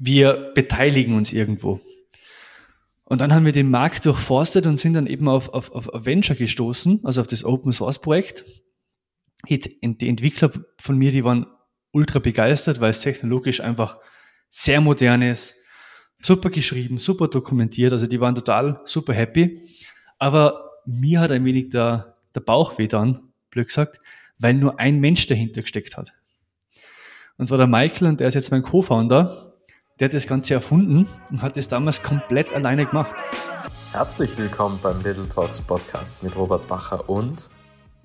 wir beteiligen uns irgendwo. Und dann haben wir den Markt durchforstet und sind dann eben auf, auf, auf Venture gestoßen, also auf das Open Source Projekt. Die Entwickler von mir, die waren ultra begeistert, weil es technologisch einfach sehr modern ist, super geschrieben, super dokumentiert, also die waren total super happy. Aber mir hat ein wenig der, der Bauch weh dann, blöd gesagt, weil nur ein Mensch dahinter gesteckt hat. Und zwar der Michael und der ist jetzt mein Co-Founder der hat das Ganze erfunden und hat es damals komplett alleine gemacht. Herzlich willkommen beim Little Talks Podcast mit Robert Bacher und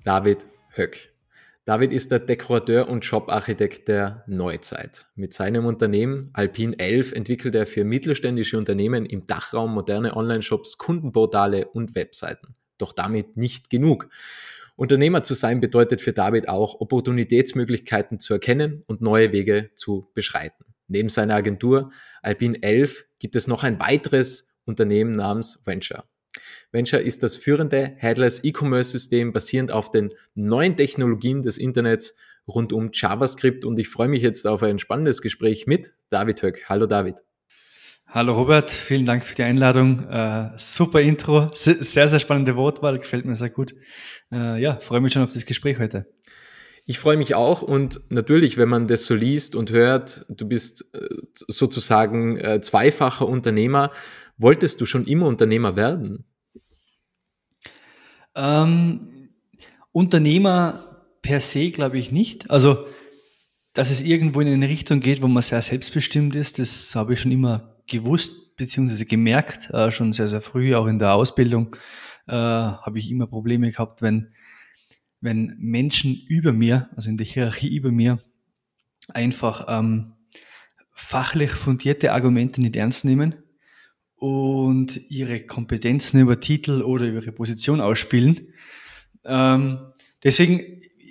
David Höck. David ist der Dekorateur und Shop-Architekt der Neuzeit. Mit seinem Unternehmen Alpin 11 entwickelt er für mittelständische Unternehmen im Dachraum moderne Online-Shops, Kundenportale und Webseiten. Doch damit nicht genug. Unternehmer zu sein bedeutet für David auch, Opportunitätsmöglichkeiten zu erkennen und neue Wege zu beschreiten. Neben seiner Agentur Alpin 11 gibt es noch ein weiteres Unternehmen namens Venture. Venture ist das führende Headless E-Commerce-System basierend auf den neuen Technologien des Internets rund um JavaScript und ich freue mich jetzt auf ein spannendes Gespräch mit David Höck. Hallo David. Hallo Robert, vielen Dank für die Einladung. Äh, super Intro, sehr, sehr spannende Wortwahl, gefällt mir sehr gut. Äh, ja, freue mich schon auf das Gespräch heute. Ich freue mich auch und natürlich, wenn man das so liest und hört, du bist äh, sozusagen äh, zweifacher Unternehmer, wolltest du schon immer Unternehmer werden? Ähm, Unternehmer per se glaube ich nicht. Also, dass es irgendwo in eine Richtung geht, wo man sehr selbstbestimmt ist, das habe ich schon immer gewusst beziehungsweise gemerkt, äh, schon sehr, sehr früh, auch in der Ausbildung äh, habe ich immer Probleme gehabt, wenn wenn Menschen über mir, also in der Hierarchie über mir, einfach ähm, fachlich fundierte Argumente nicht ernst nehmen und ihre Kompetenzen über Titel oder über ihre Position ausspielen. Ähm, deswegen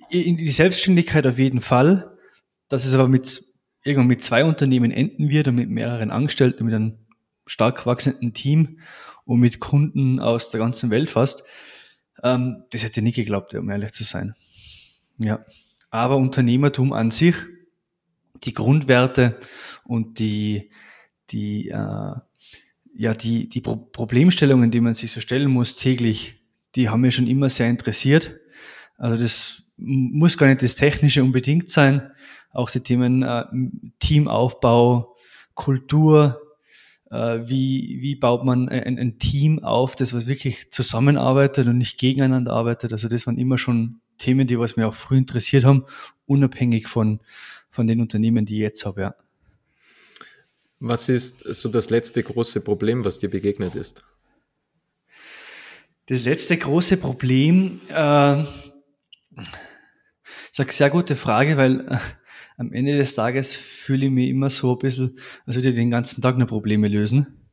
in die Selbstständigkeit auf jeden Fall, dass es aber mit irgendwann mit zwei Unternehmen enden wird und mit mehreren Angestellten, mit einem stark wachsenden Team und mit Kunden aus der ganzen Welt fast, ähm, das hätte ich nie geglaubt, um ehrlich zu sein. Ja. Aber Unternehmertum an sich, die Grundwerte und die, die, äh, ja, die, die Pro Problemstellungen, die man sich so stellen muss täglich, die haben mich schon immer sehr interessiert. Also das muss gar nicht das Technische unbedingt sein. Auch die Themen äh, Teamaufbau, Kultur, wie, wie baut man ein, ein Team auf, das was wirklich zusammenarbeitet und nicht gegeneinander arbeitet. Also das waren immer schon Themen, die was mir auch früh interessiert haben, unabhängig von, von den Unternehmen, die ich jetzt habe, ja. Was ist so das letzte große Problem, was dir begegnet ist? Das letzte große Problem, äh, ist eine sehr gute Frage, weil äh, am Ende des Tages fühle ich mich immer so ein bisschen, als würde ich den ganzen Tag nur Probleme lösen.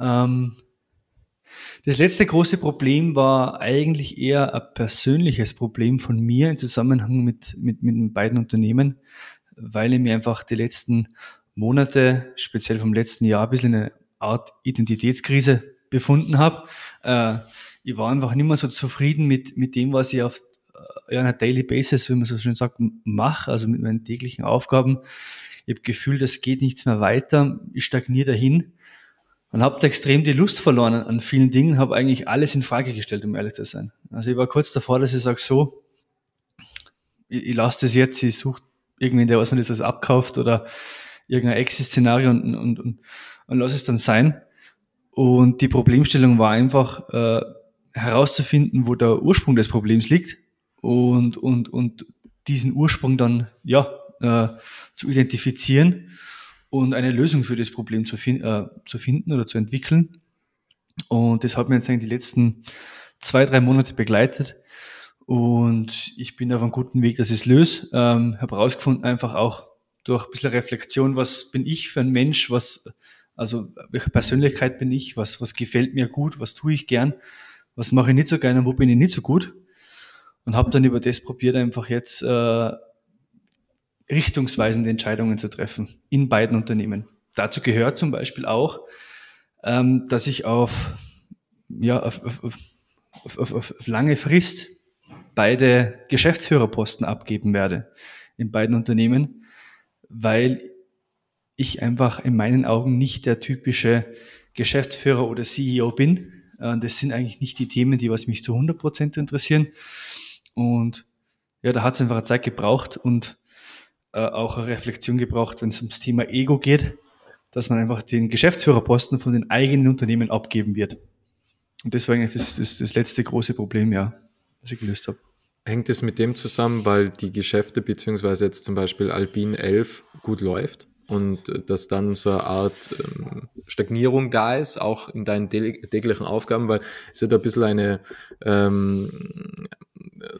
Ähm, das letzte große Problem war eigentlich eher ein persönliches Problem von mir im Zusammenhang mit, mit, mit den beiden Unternehmen, weil ich mir einfach die letzten Monate, speziell vom letzten Jahr, ein bisschen in einer Art Identitätskrise befunden habe. Äh, ich war einfach nicht mehr so zufrieden mit, mit dem, was ich auf ja, einer Daily Basis, wie man so schön sagt, mache, also mit meinen täglichen Aufgaben. Ich habe Gefühl, das geht nichts mehr weiter, ich stagniere dahin und habe da extrem die Lust verloren an vielen Dingen, habe eigentlich alles in Frage gestellt, um ehrlich zu sein. Also ich war kurz davor, dass ich sage so, ich, ich lasse das jetzt, ich suche irgendwen, der was man das abkauft oder irgendein Exit-Szenario und, und, und, und lass es dann sein. Und die Problemstellung war einfach äh, herauszufinden, wo der Ursprung des Problems liegt und, und, und diesen Ursprung dann ja, äh, zu identifizieren und eine Lösung für das Problem zu, fin äh, zu finden oder zu entwickeln. Und das hat mir jetzt eigentlich die letzten zwei, drei Monate begleitet. Und ich bin auf einem guten Weg, dass ich es löse. Ähm, habe herausgefunden, einfach auch durch ein bisschen Reflexion, was bin ich für ein Mensch, was, also welche Persönlichkeit bin ich, was, was gefällt mir gut, was tue ich gern, was mache ich nicht so gerne, wo bin ich nicht so gut und habe dann über das probiert, einfach jetzt äh, richtungsweisende Entscheidungen zu treffen in beiden Unternehmen. Dazu gehört zum Beispiel auch, ähm, dass ich auf, ja, auf, auf, auf, auf, lange Frist beide Geschäftsführerposten abgeben werde in beiden Unternehmen, weil ich einfach in meinen Augen nicht der typische Geschäftsführer oder CEO bin. Äh, das sind eigentlich nicht die Themen, die was mich zu 100 Prozent interessieren. Und ja, da hat es einfach eine Zeit gebraucht und äh, auch eine Reflexion gebraucht, wenn es ums Thema Ego geht, dass man einfach den Geschäftsführerposten von den eigenen Unternehmen abgeben wird. Und das war eigentlich das, das, das letzte große Problem, ja, das ich gelöst habe. Hängt es mit dem zusammen, weil die Geschäfte beziehungsweise jetzt zum Beispiel Alpine 11 gut läuft? und äh, dass dann so eine Art ähm, Stagnierung da ist, auch in deinen täglichen Aufgaben, weil es hat ein bisschen eine, ähm,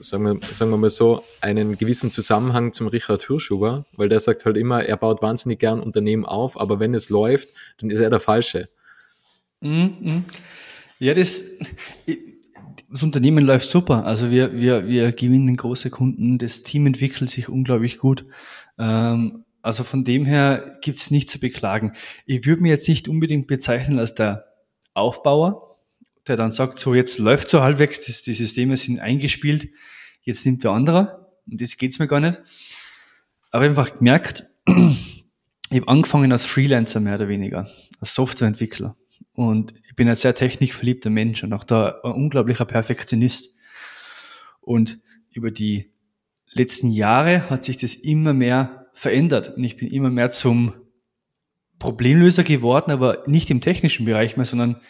sagen, wir, sagen wir mal so, einen gewissen Zusammenhang zum Richard Hirschuber, weil der sagt halt immer, er baut wahnsinnig gern Unternehmen auf, aber wenn es läuft, dann ist er der Falsche. Mm -hmm. Ja, das, das Unternehmen läuft super. Also wir, wir, wir gewinnen große Kunden, das Team entwickelt sich unglaublich gut. Ähm, also von dem her gibt's nichts zu beklagen. Ich würde mir jetzt nicht unbedingt bezeichnen als der Aufbauer, der dann sagt, so jetzt läuft so halbwegs, die, die Systeme sind eingespielt, jetzt nimmt der andere und das geht's mir gar nicht. Aber einfach gemerkt, ich habe angefangen als Freelancer mehr oder weniger, als Softwareentwickler. Und ich bin ein sehr technikverliebter Mensch und auch da ein unglaublicher Perfektionist. Und über die letzten Jahre hat sich das immer mehr verändert und ich bin immer mehr zum Problemlöser geworden, aber nicht im technischen Bereich mehr, sondern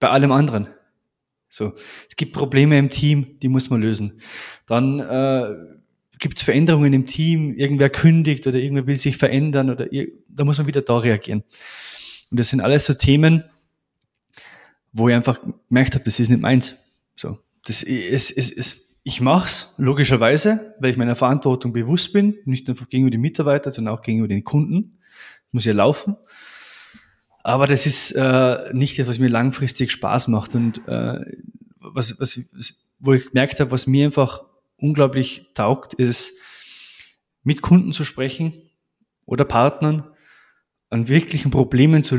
bei allem anderen. So, es gibt Probleme im Team, die muss man lösen. Dann äh, gibt es Veränderungen im Team, irgendwer kündigt oder irgendwer will sich verändern oder da muss man wieder da reagieren. Und das sind alles so Themen, wo ich einfach gemerkt habe, das ist nicht meins. So, das ist, ist, ist ich mache es logischerweise, weil ich meiner Verantwortung bewusst bin, nicht nur gegenüber den Mitarbeitern, sondern auch gegenüber den Kunden. muss ja laufen. Aber das ist äh, nicht das, was mir langfristig Spaß macht. Und äh, was, was, wo ich gemerkt habe, was mir einfach unglaublich taugt, ist, mit Kunden zu sprechen oder Partnern an wirklichen Problemen zu,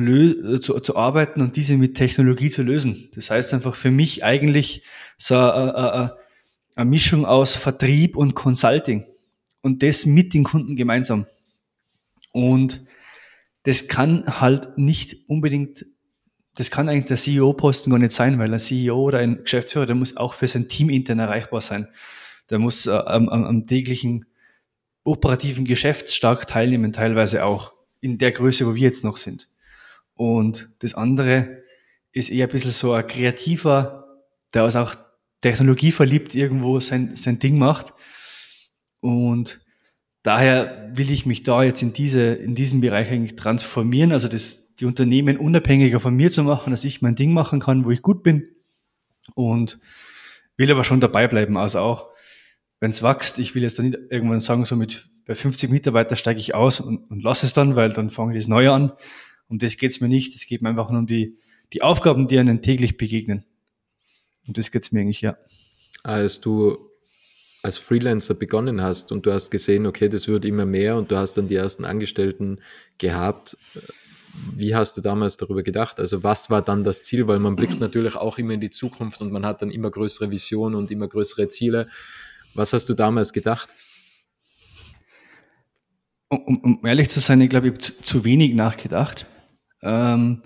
zu, zu arbeiten und diese mit Technologie zu lösen. Das heißt einfach für mich eigentlich so äh, äh, äh eine Mischung aus Vertrieb und Consulting und das mit den Kunden gemeinsam. Und das kann halt nicht unbedingt, das kann eigentlich der CEO-Posten gar nicht sein, weil ein CEO oder ein Geschäftsführer, der muss auch für sein Team intern erreichbar sein. Der muss äh, am, am, täglichen operativen Geschäft stark teilnehmen, teilweise auch in der Größe, wo wir jetzt noch sind. Und das andere ist eher ein bisschen so ein kreativer, der ist auch Technologie verliebt irgendwo sein, sein Ding macht. Und daher will ich mich da jetzt in diese, in diesem Bereich eigentlich transformieren, also das, die Unternehmen unabhängiger von mir zu machen, dass ich mein Ding machen kann, wo ich gut bin. Und will aber schon dabei bleiben, also auch, wenn es wächst, ich will jetzt dann nicht irgendwann sagen, so mit bei 50 Mitarbeiter steige ich aus und, und lasse es dann, weil dann fange ich das Neue an. Um das geht's mir nicht. Es geht mir einfach nur um die, die Aufgaben, die einem täglich begegnen. Und das geht es mir eigentlich, ja. Als du als Freelancer begonnen hast und du hast gesehen, okay, das wird immer mehr und du hast dann die ersten Angestellten gehabt, wie hast du damals darüber gedacht? Also was war dann das Ziel? Weil man blickt natürlich auch immer in die Zukunft und man hat dann immer größere Visionen und immer größere Ziele. Was hast du damals gedacht? Um, um ehrlich zu sein, ich glaube, ich habe zu, zu wenig nachgedacht. Ähm,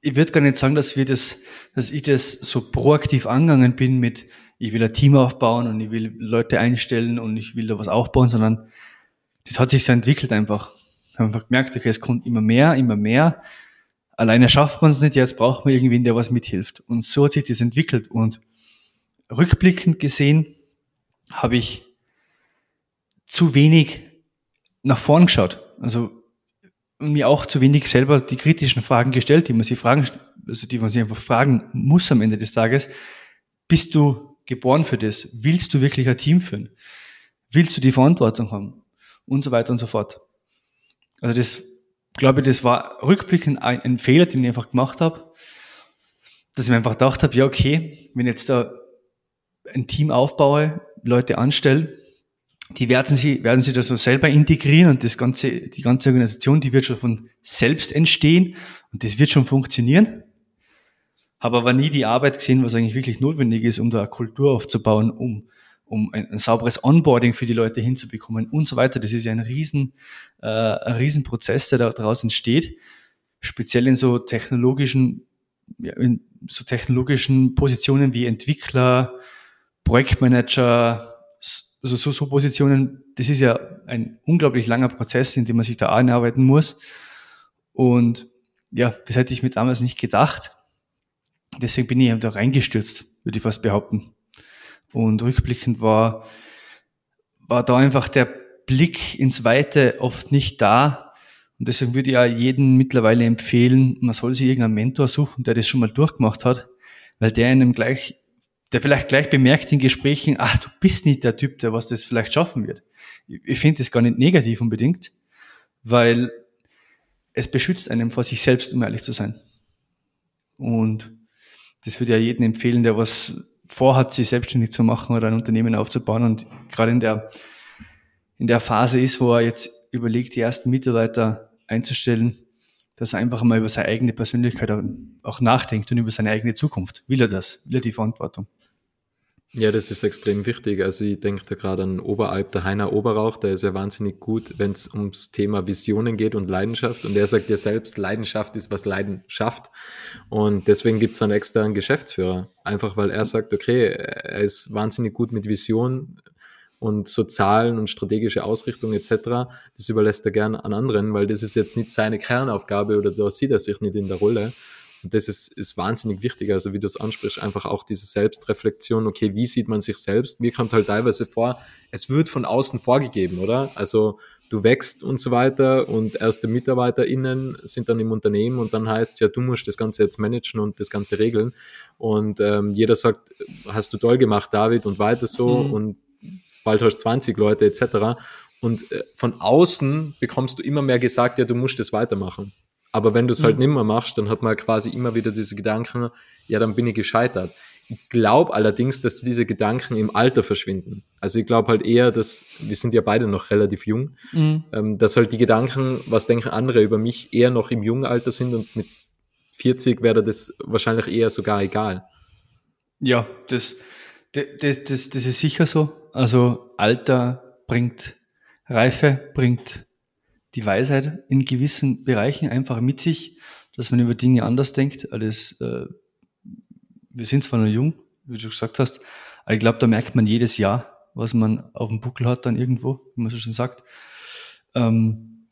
ich würde gar nicht sagen, dass wir das, dass ich das so proaktiv angegangen bin mit, ich will ein Team aufbauen und ich will Leute einstellen und ich will da was aufbauen, sondern das hat sich so entwickelt einfach. Ich habe einfach gemerkt, okay, es kommt immer mehr, immer mehr. Alleine schafft man es nicht, jetzt braucht man irgendwen, der was mithilft. Und so hat sich das entwickelt. Und rückblickend gesehen habe ich zu wenig nach vorn geschaut. Also mir auch zu wenig selber die kritischen Fragen gestellt, die man sich fragen, also die man sich einfach fragen muss am Ende des Tages. Bist du geboren für das? Willst du wirklich ein Team führen? Willst du die Verantwortung haben? Und so weiter und so fort. Also das, glaube ich, das war rückblickend ein, ein Fehler, den ich einfach gemacht habe, dass ich mir einfach gedacht habe, ja, okay, wenn ich jetzt da ein Team aufbaue, Leute anstelle, die werden sie, werden sie da so selber integrieren und das ganze, die ganze Organisation, die wird schon von selbst entstehen und das wird schon funktionieren. Habe aber nie die Arbeit gesehen, was eigentlich wirklich notwendig ist, um da eine Kultur aufzubauen, um, um ein, ein, sauberes Onboarding für die Leute hinzubekommen und so weiter. Das ist ja ein riesen, äh, ein riesen Prozess, der daraus entsteht, speziell in so technologischen, ja, in so technologischen Positionen wie Entwickler, Projektmanager, also so, so Positionen, das ist ja ein unglaublich langer Prozess, in dem man sich da einarbeiten muss. Und ja, das hätte ich mir damals nicht gedacht. Deswegen bin ich da reingestürzt, würde ich fast behaupten. Und rückblickend war, war da einfach der Blick ins Weite oft nicht da. Und deswegen würde ich ja jedem mittlerweile empfehlen, man soll sich irgendeinen Mentor suchen, der das schon mal durchgemacht hat, weil der einem gleich, der vielleicht gleich bemerkt in Gesprächen, ach, du bist nicht der Typ, der was das vielleicht schaffen wird. Ich finde das gar nicht negativ unbedingt, weil es beschützt einem vor sich selbst, um ehrlich zu sein. Und das würde ja jedem empfehlen, der was vorhat, sich selbstständig zu machen oder ein Unternehmen aufzubauen und gerade in der, in der Phase ist, wo er jetzt überlegt, die ersten Mitarbeiter einzustellen, dass er einfach mal über seine eigene Persönlichkeit auch nachdenkt und über seine eigene Zukunft. Will er das? Will er die Verantwortung? Ja, das ist extrem wichtig. Also ich denke da gerade an Oberalp, der Heiner Oberrauch, der ist ja wahnsinnig gut, wenn es ums Thema Visionen geht und Leidenschaft. Und er sagt ja selbst, Leidenschaft ist, was Leiden schafft. Und deswegen gibt es dann extra Geschäftsführer. Einfach weil er sagt, okay, er ist wahnsinnig gut mit Vision und so Zahlen und strategische Ausrichtung etc. Das überlässt er gern an anderen, weil das ist jetzt nicht seine Kernaufgabe oder da sieht er sich nicht in der Rolle. Und das ist, ist wahnsinnig wichtig. Also wie du es ansprichst, einfach auch diese Selbstreflexion. Okay, wie sieht man sich selbst? Mir kommt halt teilweise vor, es wird von außen vorgegeben, oder? Also du wächst und so weiter und erste MitarbeiterInnen sind dann im Unternehmen und dann heißt es ja, du musst das Ganze jetzt managen und das Ganze regeln. Und ähm, jeder sagt, hast du toll gemacht, David, und weiter so mhm. und bald hast du 20 Leute etc. Und äh, von außen bekommst du immer mehr gesagt, ja, du musst das weitermachen. Aber wenn du es halt mhm. nimmer machst, dann hat man quasi immer wieder diese Gedanken, ja, dann bin ich gescheitert. Ich glaube allerdings, dass diese Gedanken im Alter verschwinden. Also ich glaube halt eher, dass, wir sind ja beide noch relativ jung, mhm. ähm, dass halt die Gedanken, was denken andere über mich, eher noch im jungen Alter sind und mit 40 wäre das wahrscheinlich eher sogar egal. Ja, das, das, das, das ist sicher so. Also Alter bringt Reife, bringt die Weisheit in gewissen Bereichen einfach mit sich, dass man über Dinge anders denkt. Alles, äh, wir sind zwar noch jung, wie du gesagt hast, aber ich glaube, da merkt man jedes Jahr, was man auf dem Buckel hat dann irgendwo, wie man so schon sagt. Ähm,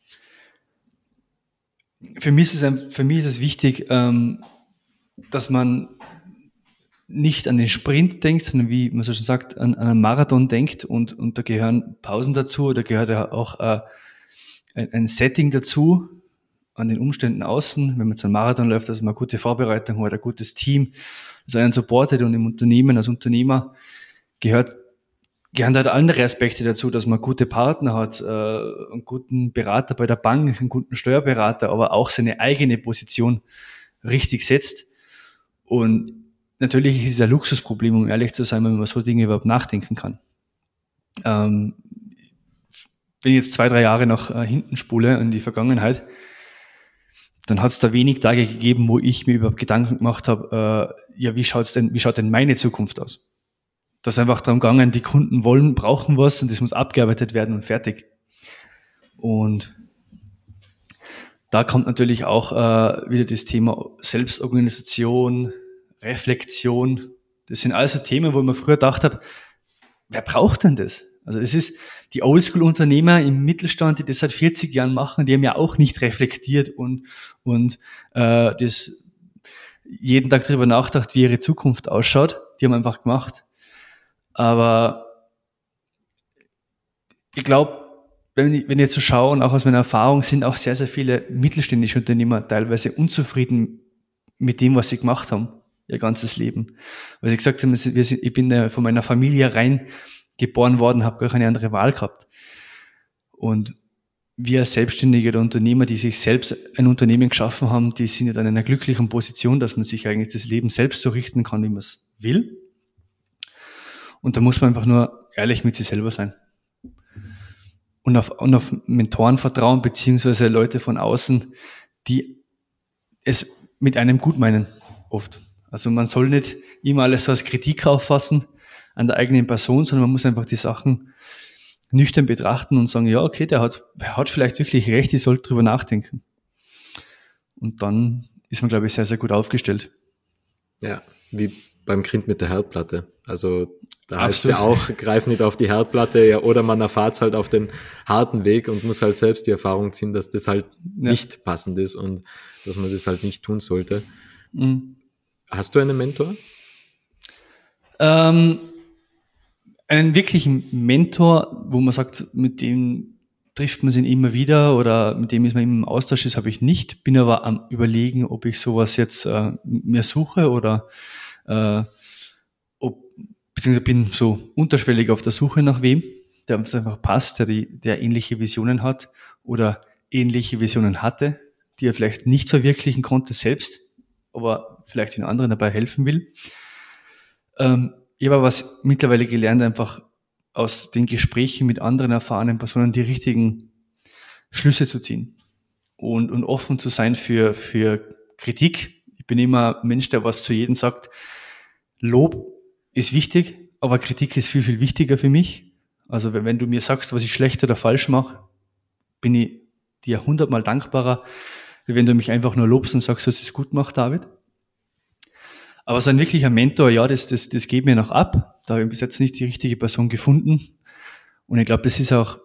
für, mich ist es, für mich ist es wichtig, ähm, dass man nicht an den Sprint denkt, sondern wie man so schon sagt, an, an einen Marathon denkt und, und da gehören Pausen dazu, da gehört ja auch äh, ein, ein Setting dazu, an den Umständen außen, wenn man zu einem Marathon läuft, dass man eine gute Vorbereitung hat, ein gutes Team, das einen supportet und im Unternehmen als Unternehmer gehört, gehören halt andere Aspekte dazu, dass man gute Partner hat, äh, einen guten Berater bei der Bank, einen guten Steuerberater, aber auch seine eigene Position richtig setzt. Und natürlich ist es ein Luxusproblem, um ehrlich zu sein, wenn man so Dinge überhaupt nachdenken kann. Ähm, wenn ich jetzt zwei, drei Jahre nach äh, hinten spule in die Vergangenheit, dann hat es da wenig Tage gegeben, wo ich mir überhaupt Gedanken gemacht habe, äh, ja, wie schaut's denn, wie schaut denn meine Zukunft aus? Das ist einfach darum gegangen, die Kunden wollen, brauchen was und das muss abgearbeitet werden und fertig. Und da kommt natürlich auch äh, wieder das Thema Selbstorganisation, Reflexion. Das sind also Themen, wo ich mir früher gedacht habe, wer braucht denn das? Also es ist die Oldschool-Unternehmer im Mittelstand, die das seit 40 Jahren machen, die haben ja auch nicht reflektiert und, und äh, das jeden Tag darüber nachgedacht, wie ihre Zukunft ausschaut. Die haben einfach gemacht. Aber ich glaube, wenn ich, wenn ich jetzt so schaue und auch aus meiner Erfahrung sind auch sehr, sehr viele mittelständische Unternehmer teilweise unzufrieden mit dem, was sie gemacht haben, ihr ganzes Leben. Weil sie gesagt haben, ich bin von meiner Familie rein geboren worden, habe gar keine andere Wahl gehabt. Und wir als Selbstständige oder Unternehmer, die sich selbst ein Unternehmen geschaffen haben, die sind dann in einer glücklichen Position, dass man sich eigentlich das Leben selbst so richten kann, wie man es will. Und da muss man einfach nur ehrlich mit sich selber sein. Und auf, und auf Mentoren vertrauen, beziehungsweise Leute von außen, die es mit einem gut meinen, oft. Also man soll nicht immer alles so als Kritik auffassen, an der eigenen Person, sondern man muss einfach die Sachen nüchtern betrachten und sagen, ja, okay, der hat, der hat vielleicht wirklich recht, ich sollte drüber nachdenken. Und dann ist man, glaube ich, sehr, sehr gut aufgestellt. Ja, wie beim Kind mit der Herdplatte. Also da heißt es ja auch, greif nicht auf die Herdplatte, ja, oder man erfahrt es halt auf den harten Weg und muss halt selbst die Erfahrung ziehen, dass das halt ja. nicht passend ist und dass man das halt nicht tun sollte. Mhm. Hast du einen Mentor? Ähm, einen wirklichen Mentor, wo man sagt, mit dem trifft man sich immer wieder oder mit dem ist man im Austausch ist, habe ich nicht. Bin aber am überlegen, ob ich sowas jetzt äh, mir suche oder äh, ob, beziehungsweise bin so unterschwellig auf der Suche nach wem, der uns einfach passt, der, die, der ähnliche Visionen hat oder ähnliche Visionen hatte, die er vielleicht nicht verwirklichen konnte selbst, aber vielleicht den anderen dabei helfen will. Ähm, ich habe was mittlerweile gelernt, einfach aus den Gesprächen mit anderen erfahrenen Personen die richtigen Schlüsse zu ziehen und, und offen zu sein für, für Kritik. Ich bin immer ein Mensch, der was zu jedem sagt. Lob ist wichtig, aber Kritik ist viel, viel wichtiger für mich. Also wenn, wenn du mir sagst, was ich schlecht oder falsch mache, bin ich dir hundertmal dankbarer, wie wenn du mich einfach nur lobst und sagst, dass es gut macht, David. Aber so ein wirklicher Mentor, ja, das, das, das geht mir noch ab. Da habe ich bis jetzt nicht die richtige Person gefunden. Und ich glaube, das ist auch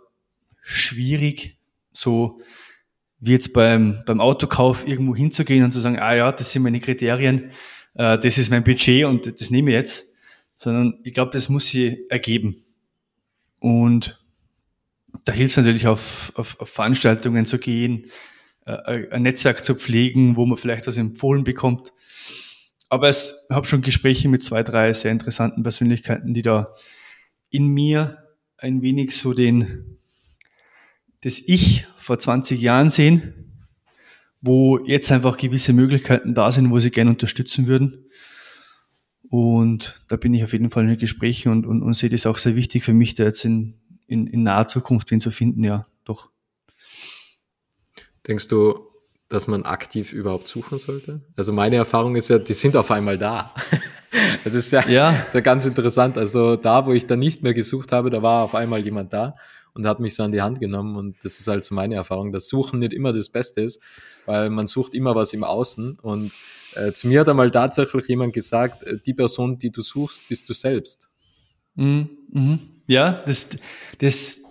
schwierig, so wie jetzt beim, beim Autokauf irgendwo hinzugehen und zu sagen, ah ja, das sind meine Kriterien, äh, das ist mein Budget und das nehme ich jetzt. Sondern ich glaube, das muss sich ergeben. Und da hilft es natürlich auf, auf, auf Veranstaltungen zu gehen, äh, ein Netzwerk zu pflegen, wo man vielleicht was empfohlen bekommt aber es habe schon Gespräche mit zwei, drei sehr interessanten Persönlichkeiten, die da in mir ein wenig so den, das Ich vor 20 Jahren sehen, wo jetzt einfach gewisse Möglichkeiten da sind, wo sie gerne unterstützen würden. Und da bin ich auf jeden Fall in Gesprächen und, und, und sehe das auch sehr wichtig für mich, da jetzt in, in, in naher Zukunft wen zu finden, ja, doch. Denkst du, dass man aktiv überhaupt suchen sollte? Also meine Erfahrung ist ja, die sind auf einmal da. das ist ja, ja. Ist ja ganz interessant. Also da, wo ich dann nicht mehr gesucht habe, da war auf einmal jemand da und hat mich so an die Hand genommen. Und das ist halt so meine Erfahrung, dass Suchen nicht immer das Beste ist, weil man sucht immer was im Außen. Und äh, zu mir hat einmal tatsächlich jemand gesagt, äh, die Person, die du suchst, bist du selbst. Mhm. Mhm. Ja, das, das,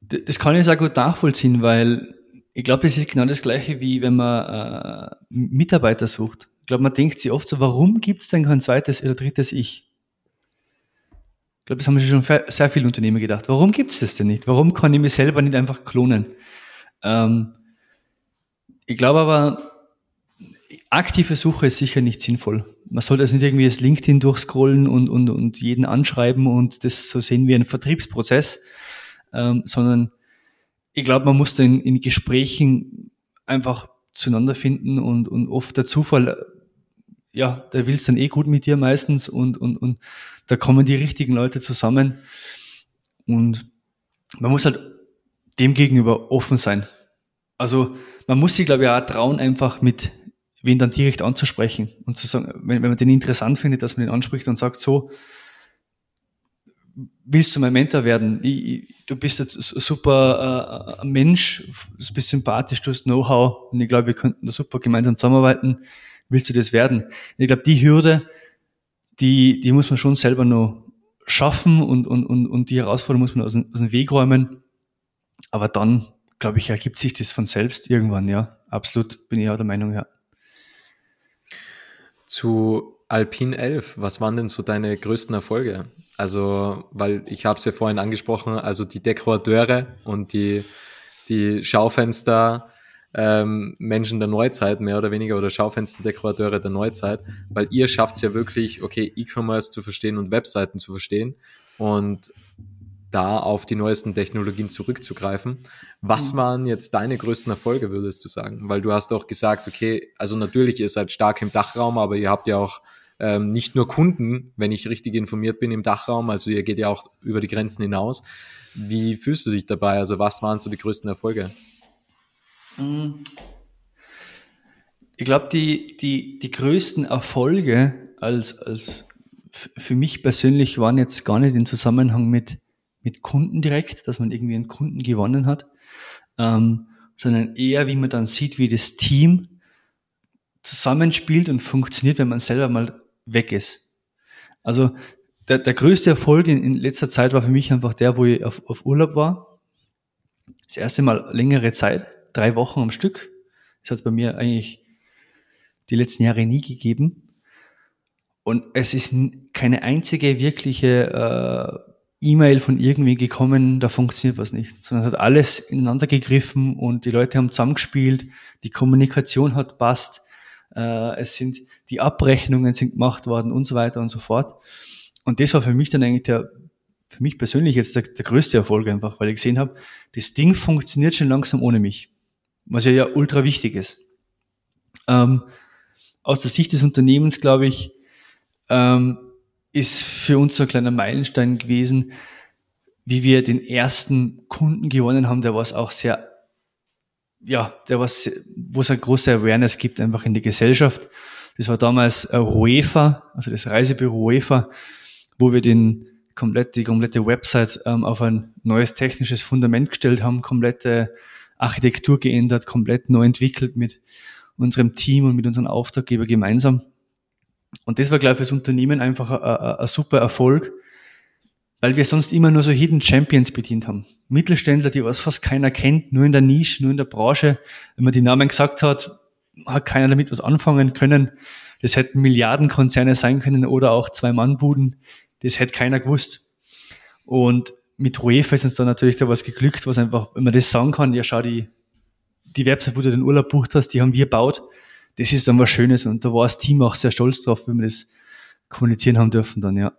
das kann ich sehr gut nachvollziehen, weil ich glaube, es ist genau das Gleiche, wie wenn man äh, Mitarbeiter sucht. Ich glaube, man denkt sich oft so, warum gibt es denn kein zweites oder drittes Ich? Ich glaube, das haben sich schon sehr viele Unternehmen gedacht. Warum gibt es das denn nicht? Warum kann ich mich selber nicht einfach klonen? Ähm, ich glaube aber, aktive Suche ist sicher nicht sinnvoll. Man sollte also nicht irgendwie das LinkedIn durchscrollen und, und, und jeden anschreiben und das so sehen wie ein Vertriebsprozess, ähm, sondern ich glaube, man muss da in, in Gesprächen einfach zueinander finden und, und oft der Zufall, ja, der will es dann eh gut mit dir meistens und, und, und da kommen die richtigen Leute zusammen und man muss halt dem gegenüber offen sein. Also man muss sich, glaube ich, auch trauen, einfach mit wen dann direkt anzusprechen und zu sagen, wenn, wenn man den interessant findet, dass man den anspricht und sagt, so, willst du mein Mentor werden? Ich, ich, du bist ein super äh, Mensch, du bist sympathisch, du hast Know-how und ich glaube, wir könnten da super gemeinsam zusammenarbeiten. Willst du das werden? Ich glaube, die Hürde, die, die muss man schon selber noch schaffen und, und, und, und die Herausforderung muss man aus, aus dem Weg räumen. Aber dann, glaube ich, ergibt sich das von selbst irgendwann, ja. Absolut bin ich auch der Meinung, ja. Zu Alpine 11, was waren denn so deine größten Erfolge? Also, weil ich habe es ja vorhin angesprochen, also die Dekorateure und die, die Schaufenster, ähm, Menschen der Neuzeit, mehr oder weniger, oder Schaufensterdekorateure der Neuzeit, weil ihr schafft es ja wirklich, okay, E-Commerce zu verstehen und Webseiten zu verstehen und da auf die neuesten Technologien zurückzugreifen. Was mhm. waren jetzt deine größten Erfolge, würdest du sagen? Weil du hast auch gesagt, okay, also natürlich, ihr seid stark im Dachraum, aber ihr habt ja auch ähm, nicht nur Kunden, wenn ich richtig informiert bin im Dachraum, also ihr geht ja auch über die Grenzen hinaus. Wie fühlst du dich dabei? Also was waren so die größten Erfolge? Mm. Ich glaube, die, die, die größten Erfolge als, als für mich persönlich waren jetzt gar nicht im Zusammenhang mit, mit Kunden direkt, dass man irgendwie einen Kunden gewonnen hat, ähm, sondern eher, wie man dann sieht, wie das Team zusammenspielt und funktioniert, wenn man selber mal weg ist. Also der, der größte Erfolg in, in letzter Zeit war für mich einfach der, wo ich auf, auf Urlaub war. Das erste Mal längere Zeit, drei Wochen am Stück. Das hat es bei mir eigentlich die letzten Jahre nie gegeben. Und es ist keine einzige wirkliche äh, E-Mail von irgendwie gekommen, da funktioniert was nicht, sondern es hat alles ineinander gegriffen und die Leute haben zusammengespielt, die Kommunikation hat passt, äh, es sind die Abrechnungen sind gemacht worden und so weiter und so fort. Und das war für mich dann eigentlich der, für mich persönlich jetzt der, der größte Erfolg einfach, weil ich gesehen habe, das Ding funktioniert schon langsam ohne mich, was ja ja ultra wichtig ist. Ähm, aus der Sicht des Unternehmens glaube ich, ähm, ist für uns so ein kleiner Meilenstein gewesen, wie wir den ersten Kunden gewonnen haben, der was auch sehr, ja, der was, wo es eine große Awareness gibt einfach in die Gesellschaft. Das war damals UEFA, also das Reisebüro UEFA, wo wir den komplett, die komplette Website ähm, auf ein neues technisches Fundament gestellt haben, komplette Architektur geändert, komplett neu entwickelt mit unserem Team und mit unserem Auftraggeber gemeinsam. Und das war, glaube ich, für das Unternehmen einfach ein, ein, super Erfolg, weil wir sonst immer nur so Hidden Champions bedient haben. Mittelständler, die was fast keiner kennt, nur in der Nische, nur in der Branche. Wenn man die Namen gesagt hat, hat keiner damit was anfangen können. Das hätten Milliardenkonzerne sein können oder auch Zwei-Mann-Buden. Das hätte keiner gewusst. Und mit UEFA ist uns dann natürlich da was geglückt, was einfach, wenn man das sagen kann, ja schau, die, die Website, wo du den Urlaub bucht hast, die haben wir gebaut das ist dann was Schönes und da war das Team auch sehr stolz drauf, wenn wir das kommunizieren haben dürfen dann, ja.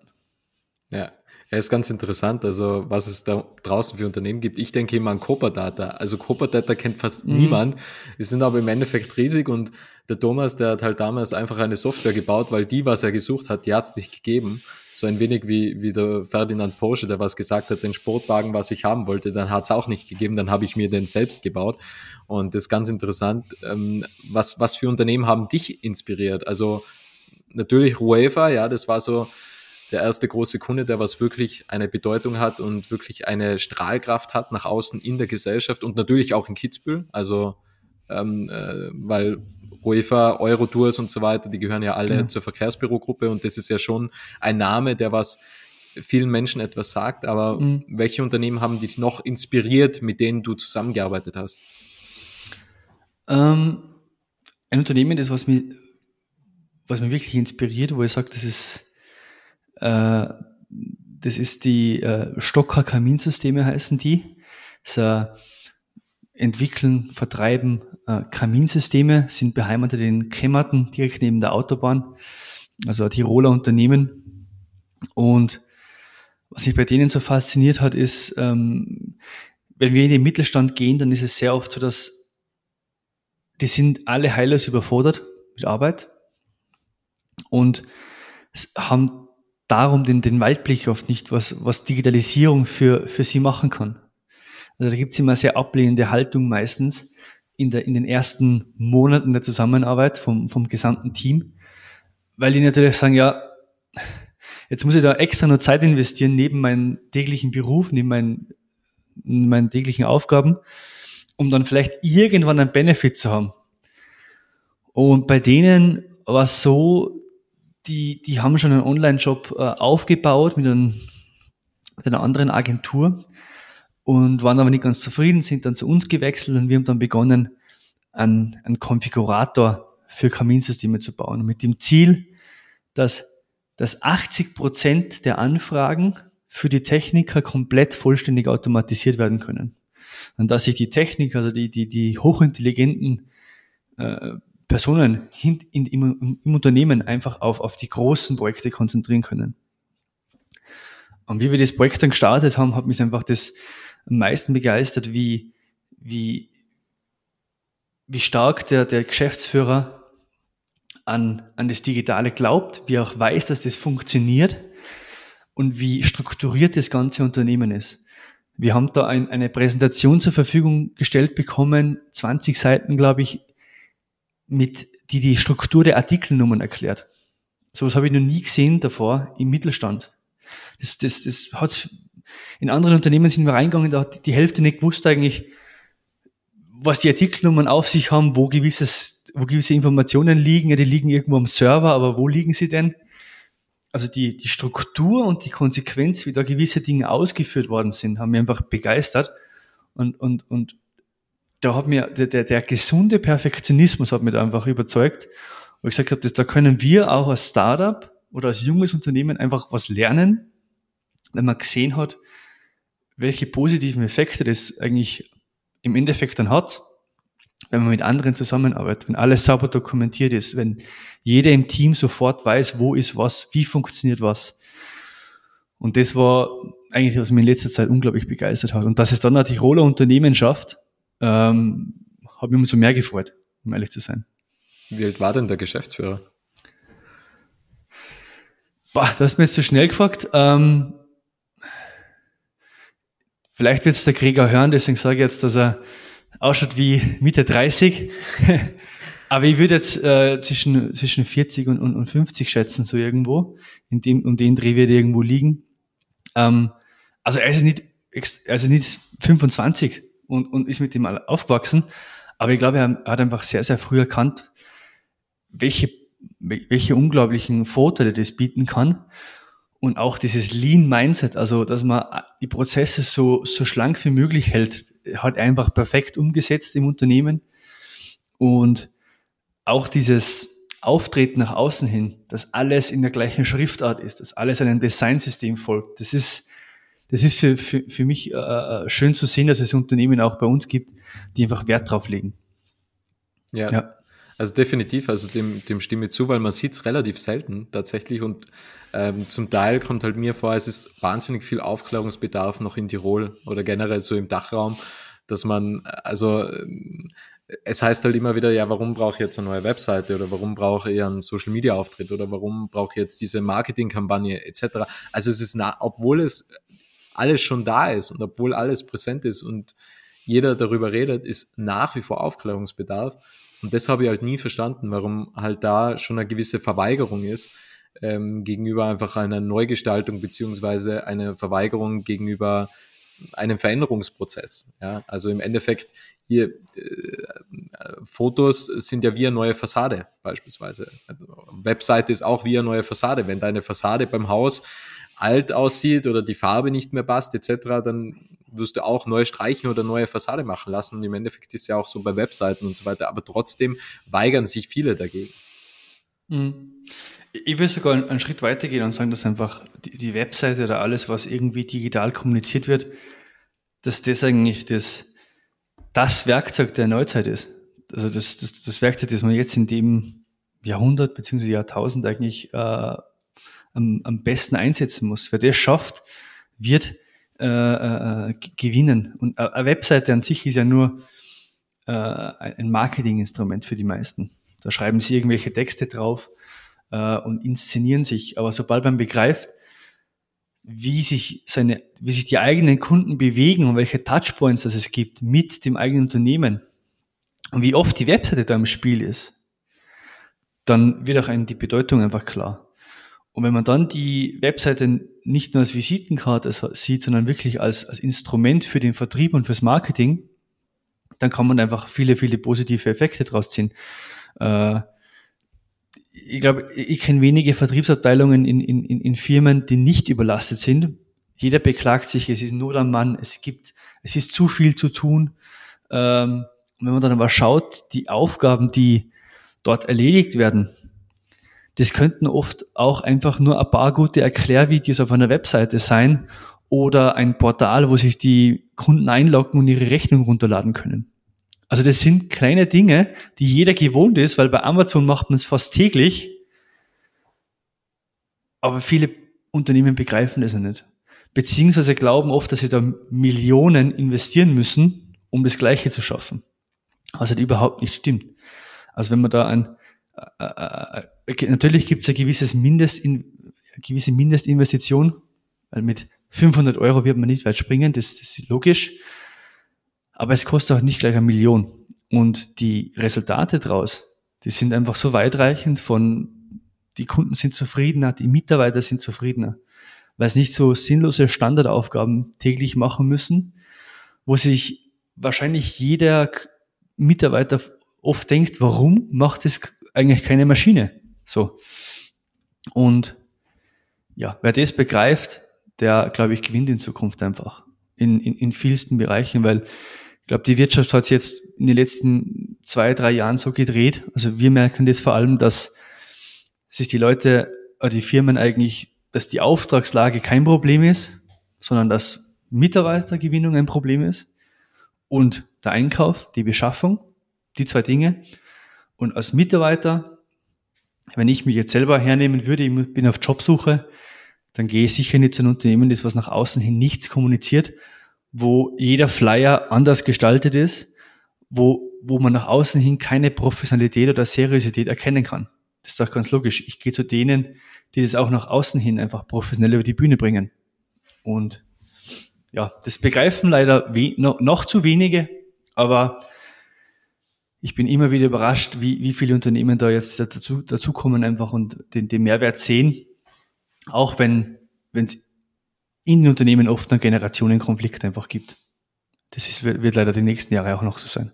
Ja, ja, ist ganz interessant, also was es da draußen für Unternehmen gibt. Ich denke immer an Coperdata. Also Coperdata kennt fast mhm. niemand. Die sind aber im Endeffekt riesig und der Thomas, der hat halt damals einfach eine Software gebaut, weil die, was er gesucht hat, die hat es nicht gegeben. So ein wenig wie, wie der Ferdinand Porsche, der was gesagt hat, den Sportwagen, was ich haben wollte, dann hat es auch nicht gegeben, dann habe ich mir den selbst gebaut. Und das ist ganz interessant. Ähm, was, was für Unternehmen haben dich inspiriert? Also natürlich UEFA, ja, das war so der erste große Kunde, der was wirklich eine Bedeutung hat und wirklich eine Strahlkraft hat nach außen in der Gesellschaft und natürlich auch in Kitzbühel. Also ähm, äh, weil UEFA, Eurotours und so weiter, die gehören ja alle mhm. zur Verkehrsbürogruppe und das ist ja schon ein Name, der was vielen Menschen etwas sagt. Aber mhm. welche Unternehmen haben dich noch inspiriert, mit denen du zusammengearbeitet hast? Ähm, ein Unternehmen, das was mich, was mich wirklich inspiriert, wo ich sage, das ist äh, das ist die äh, Stocker Kaminsysteme heißen die. Das entwickeln, vertreiben äh, Kaminsysteme, sind beheimatet in Kemmerten, direkt neben der Autobahn. Also ein Tiroler Unternehmen. Und was mich bei denen so fasziniert hat, ist, ähm, wenn wir in den Mittelstand gehen, dann ist es sehr oft so, dass die sind alle heillos überfordert mit Arbeit und haben darum den, den Waldblick oft nicht, was, was Digitalisierung für, für sie machen kann. Also da gibt es immer sehr ablehnende Haltung meistens in, der, in den ersten Monaten der Zusammenarbeit vom, vom gesamten Team, weil die natürlich sagen, ja, jetzt muss ich da extra nur Zeit investieren neben meinem täglichen Beruf, neben meinen, meinen täglichen Aufgaben, um dann vielleicht irgendwann einen Benefit zu haben. Und bei denen war es so, die, die haben schon einen Online-Shop äh, aufgebaut mit, einem, mit einer anderen Agentur und waren aber nicht ganz zufrieden, sind dann zu uns gewechselt und wir haben dann begonnen, einen, einen Konfigurator für Kaminsysteme zu bauen. mit dem Ziel, dass, dass 80 Prozent der Anfragen für die Techniker komplett vollständig automatisiert werden können. Und dass sich die Techniker, also die, die, die hochintelligenten äh, Personen in, in, im, im Unternehmen einfach auf, auf die großen Projekte konzentrieren können. Und wie wir das Projekt dann gestartet haben, hat mich einfach das am meisten begeistert, wie, wie, wie stark der, der Geschäftsführer an, an das Digitale glaubt, wie er auch weiß, dass das funktioniert und wie strukturiert das ganze Unternehmen ist. Wir haben da ein, eine Präsentation zur Verfügung gestellt bekommen, 20 Seiten, glaube ich, mit, die die Struktur der Artikelnummern erklärt. Sowas habe ich noch nie gesehen davor im Mittelstand. Das, das, das hat in anderen Unternehmen sind wir reingegangen, da hat die Hälfte nicht gewusst eigentlich, was die Artikelnummern auf sich haben, wo gewisses, wo gewisse Informationen liegen. Ja, die liegen irgendwo am Server, aber wo liegen sie denn? Also die, die Struktur und die Konsequenz, wie da gewisse Dinge ausgeführt worden sind, haben mich einfach begeistert. Und, und, und da hat mir der, der, der gesunde Perfektionismus hat mich einfach überzeugt, wo ich gesagt habe, da können wir auch als Startup oder als junges Unternehmen einfach was lernen, wenn man gesehen hat, welche positiven Effekte das eigentlich im Endeffekt dann hat, wenn man mit anderen zusammenarbeitet, wenn alles sauber dokumentiert ist, wenn jeder im Team sofort weiß, wo ist was, wie funktioniert was. Und das war eigentlich, was mich in letzter Zeit unglaublich begeistert hat. Und dass es dann ein Tiroler Unternehmen schafft, ähm, hat mich umso mehr gefreut, um ehrlich zu sein. Wie alt war denn der Geschäftsführer? Boah, das hast mir jetzt so schnell gefragt. Ähm, vielleicht wird es der Krieger hören, deswegen sage ich jetzt, dass er ausschaut wie Mitte 30. Aber ich würde jetzt äh, zwischen, zwischen 40 und, und, und 50 schätzen, so irgendwo. In dem, um den Dreh wird er irgendwo liegen. Ähm, also er ist nicht, er ist nicht 25 und, und ist mit dem aufgewachsen. Aber ich glaube, er hat einfach sehr, sehr früh erkannt, welche, welche unglaublichen Vorteile das bieten kann. Und auch dieses Lean Mindset, also dass man die Prozesse so, so schlank wie möglich hält, hat einfach perfekt umgesetzt im Unternehmen. Und auch dieses Auftreten nach außen hin, dass alles in der gleichen Schriftart ist, dass alles einem Designsystem folgt, das ist, das ist für, für, für mich äh, äh, schön zu sehen, dass es Unternehmen auch bei uns gibt, die einfach Wert drauf legen. Ja. ja. Also definitiv, also dem, dem stimme ich zu, weil man sieht es relativ selten tatsächlich und ähm, zum Teil kommt halt mir vor, es ist wahnsinnig viel Aufklärungsbedarf noch in Tirol oder generell so im Dachraum, dass man, also ähm, es heißt halt immer wieder, ja, warum brauche ich jetzt eine neue Webseite oder warum brauche ich einen Social Media Auftritt oder warum brauche ich jetzt diese Marketingkampagne etc. Also es ist, na, obwohl es alles schon da ist und obwohl alles präsent ist und jeder darüber redet, ist nach wie vor Aufklärungsbedarf. Und das habe ich halt nie verstanden, warum halt da schon eine gewisse Verweigerung ist ähm, gegenüber einfach einer Neugestaltung beziehungsweise eine Verweigerung gegenüber einem Veränderungsprozess. Ja, also im Endeffekt hier äh, Fotos sind ja wie eine neue Fassade beispielsweise. Also Webseite ist auch wie eine neue Fassade. Wenn deine Fassade beim Haus alt aussieht oder die Farbe nicht mehr passt etc., dann wirst du auch neu streichen oder neue Fassade machen lassen. Und im Endeffekt ist ja auch so bei Webseiten und so weiter. Aber trotzdem weigern sich viele dagegen. Mhm. Ich will sogar einen Schritt weitergehen und sagen, dass einfach die, die Webseite oder alles, was irgendwie digital kommuniziert wird, dass das eigentlich das, das Werkzeug der Neuzeit ist. Also das, das, das Werkzeug, das man jetzt in dem Jahrhundert bzw. Jahrtausend eigentlich äh, am, am besten einsetzen muss. Wer das schafft, wird äh, äh, gewinnen. Und eine Webseite an sich ist ja nur äh, ein Marketinginstrument für die meisten. Da schreiben sie irgendwelche Texte drauf, äh, und inszenieren sich. Aber sobald man begreift, wie sich seine, wie sich die eigenen Kunden bewegen und welche Touchpoints das es gibt mit dem eigenen Unternehmen und wie oft die Webseite da im Spiel ist, dann wird auch einem die Bedeutung einfach klar. Und wenn man dann die Webseite nicht nur als Visitenkarte sieht, sondern wirklich als, als Instrument für den Vertrieb und fürs Marketing, dann kann man einfach viele, viele positive Effekte draus ziehen. Äh, ich glaube, ich kenne wenige Vertriebsabteilungen in, in, in Firmen, die nicht überlastet sind. Jeder beklagt sich, es ist nur der Mann, es gibt, es ist zu viel zu tun. Ähm, wenn man dann aber schaut, die Aufgaben, die dort erledigt werden, das könnten oft auch einfach nur ein paar gute Erklärvideos auf einer Webseite sein oder ein Portal, wo sich die Kunden einloggen und ihre Rechnung runterladen können. Also das sind kleine Dinge, die jeder gewohnt ist, weil bei Amazon macht man es fast täglich. Aber viele Unternehmen begreifen das nicht. Beziehungsweise glauben oft, dass sie da Millionen investieren müssen, um das Gleiche zu schaffen. Was halt überhaupt nicht stimmt. Also wenn man da ein, natürlich gibt es ein gewisses Mindestin, eine gewisse Mindestinvestition, weil mit 500 Euro wird man nicht weit springen, das, das ist logisch aber es kostet auch nicht gleich eine Million. Und die Resultate daraus, die sind einfach so weitreichend von die Kunden sind zufriedener, die Mitarbeiter sind zufriedener, weil es nicht so sinnlose Standardaufgaben täglich machen müssen, wo sich wahrscheinlich jeder Mitarbeiter oft denkt, warum macht es eigentlich keine Maschine? So. Und ja, wer das begreift, der, glaube ich, gewinnt in Zukunft einfach in, in, in vielsten Bereichen, weil ich glaube, die Wirtschaft hat sich jetzt in den letzten zwei, drei Jahren so gedreht. Also wir merken das vor allem, dass sich die Leute, oder die Firmen eigentlich, dass die Auftragslage kein Problem ist, sondern dass Mitarbeitergewinnung ein Problem ist und der Einkauf, die Beschaffung, die zwei Dinge. Und als Mitarbeiter, wenn ich mich jetzt selber hernehmen würde, ich bin auf Jobsuche, dann gehe ich sicher nicht zu einem Unternehmen, das was nach außen hin nichts kommuniziert, wo jeder Flyer anders gestaltet ist, wo, wo man nach außen hin keine Professionalität oder Seriosität erkennen kann. Das ist doch ganz logisch. Ich gehe zu denen, die das auch nach außen hin einfach professionell über die Bühne bringen. Und ja, das begreifen leider noch, noch zu wenige, aber ich bin immer wieder überrascht, wie, wie viele Unternehmen da jetzt dazu, dazu kommen einfach und den, den Mehrwert sehen, auch wenn es in den Unternehmen oft einen Generationenkonflikt einfach gibt. Das ist, wird leider die nächsten Jahre auch noch so sein.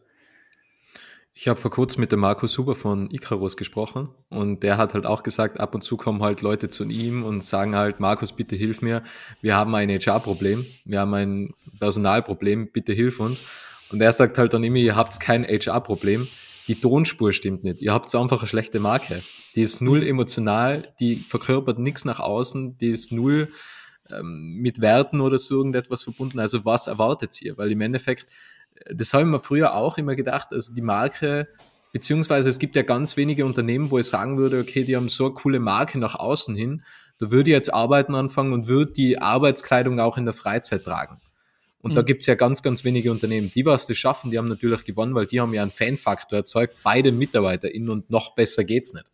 Ich habe vor kurzem mit dem Markus Huber von Icarus gesprochen und der hat halt auch gesagt, ab und zu kommen halt Leute zu ihm und sagen halt, Markus, bitte hilf mir, wir haben ein HR-Problem, wir haben ein Personalproblem, bitte hilf uns. Und er sagt halt dann immer, ihr habt kein HR-Problem, die Tonspur stimmt nicht. Ihr habt einfach eine schlechte Marke. Die ist null emotional, die verkörpert nichts nach außen, die ist null ähm, mit Werten oder so irgendetwas verbunden. Also was erwartet ihr? Weil im Endeffekt, äh, das habe ich mir früher auch immer gedacht, also die Marke, beziehungsweise es gibt ja ganz wenige Unternehmen, wo ich sagen würde, okay, die haben so eine coole Marke nach außen hin, da würde ich jetzt arbeiten anfangen und würde die Arbeitskleidung auch in der Freizeit tragen. Und mhm. da gibt's ja ganz, ganz wenige Unternehmen, die was das schaffen, die haben natürlich gewonnen, weil die haben ja einen Fanfaktor erzeugt bei den MitarbeiterInnen und noch besser geht's nicht.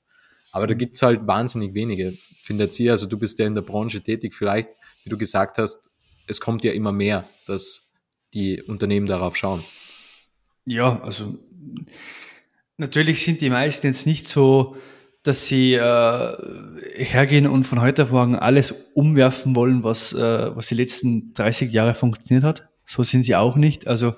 Aber da mhm. gibt's halt wahnsinnig wenige, findet ihr. Also du bist ja in der Branche tätig, vielleicht, wie du gesagt hast, es kommt ja immer mehr, dass die Unternehmen darauf schauen. Ja, also natürlich sind die meisten jetzt nicht so dass sie äh, hergehen und von heute auf morgen alles umwerfen wollen, was, äh, was die letzten 30 Jahre funktioniert hat. So sind sie auch nicht. Also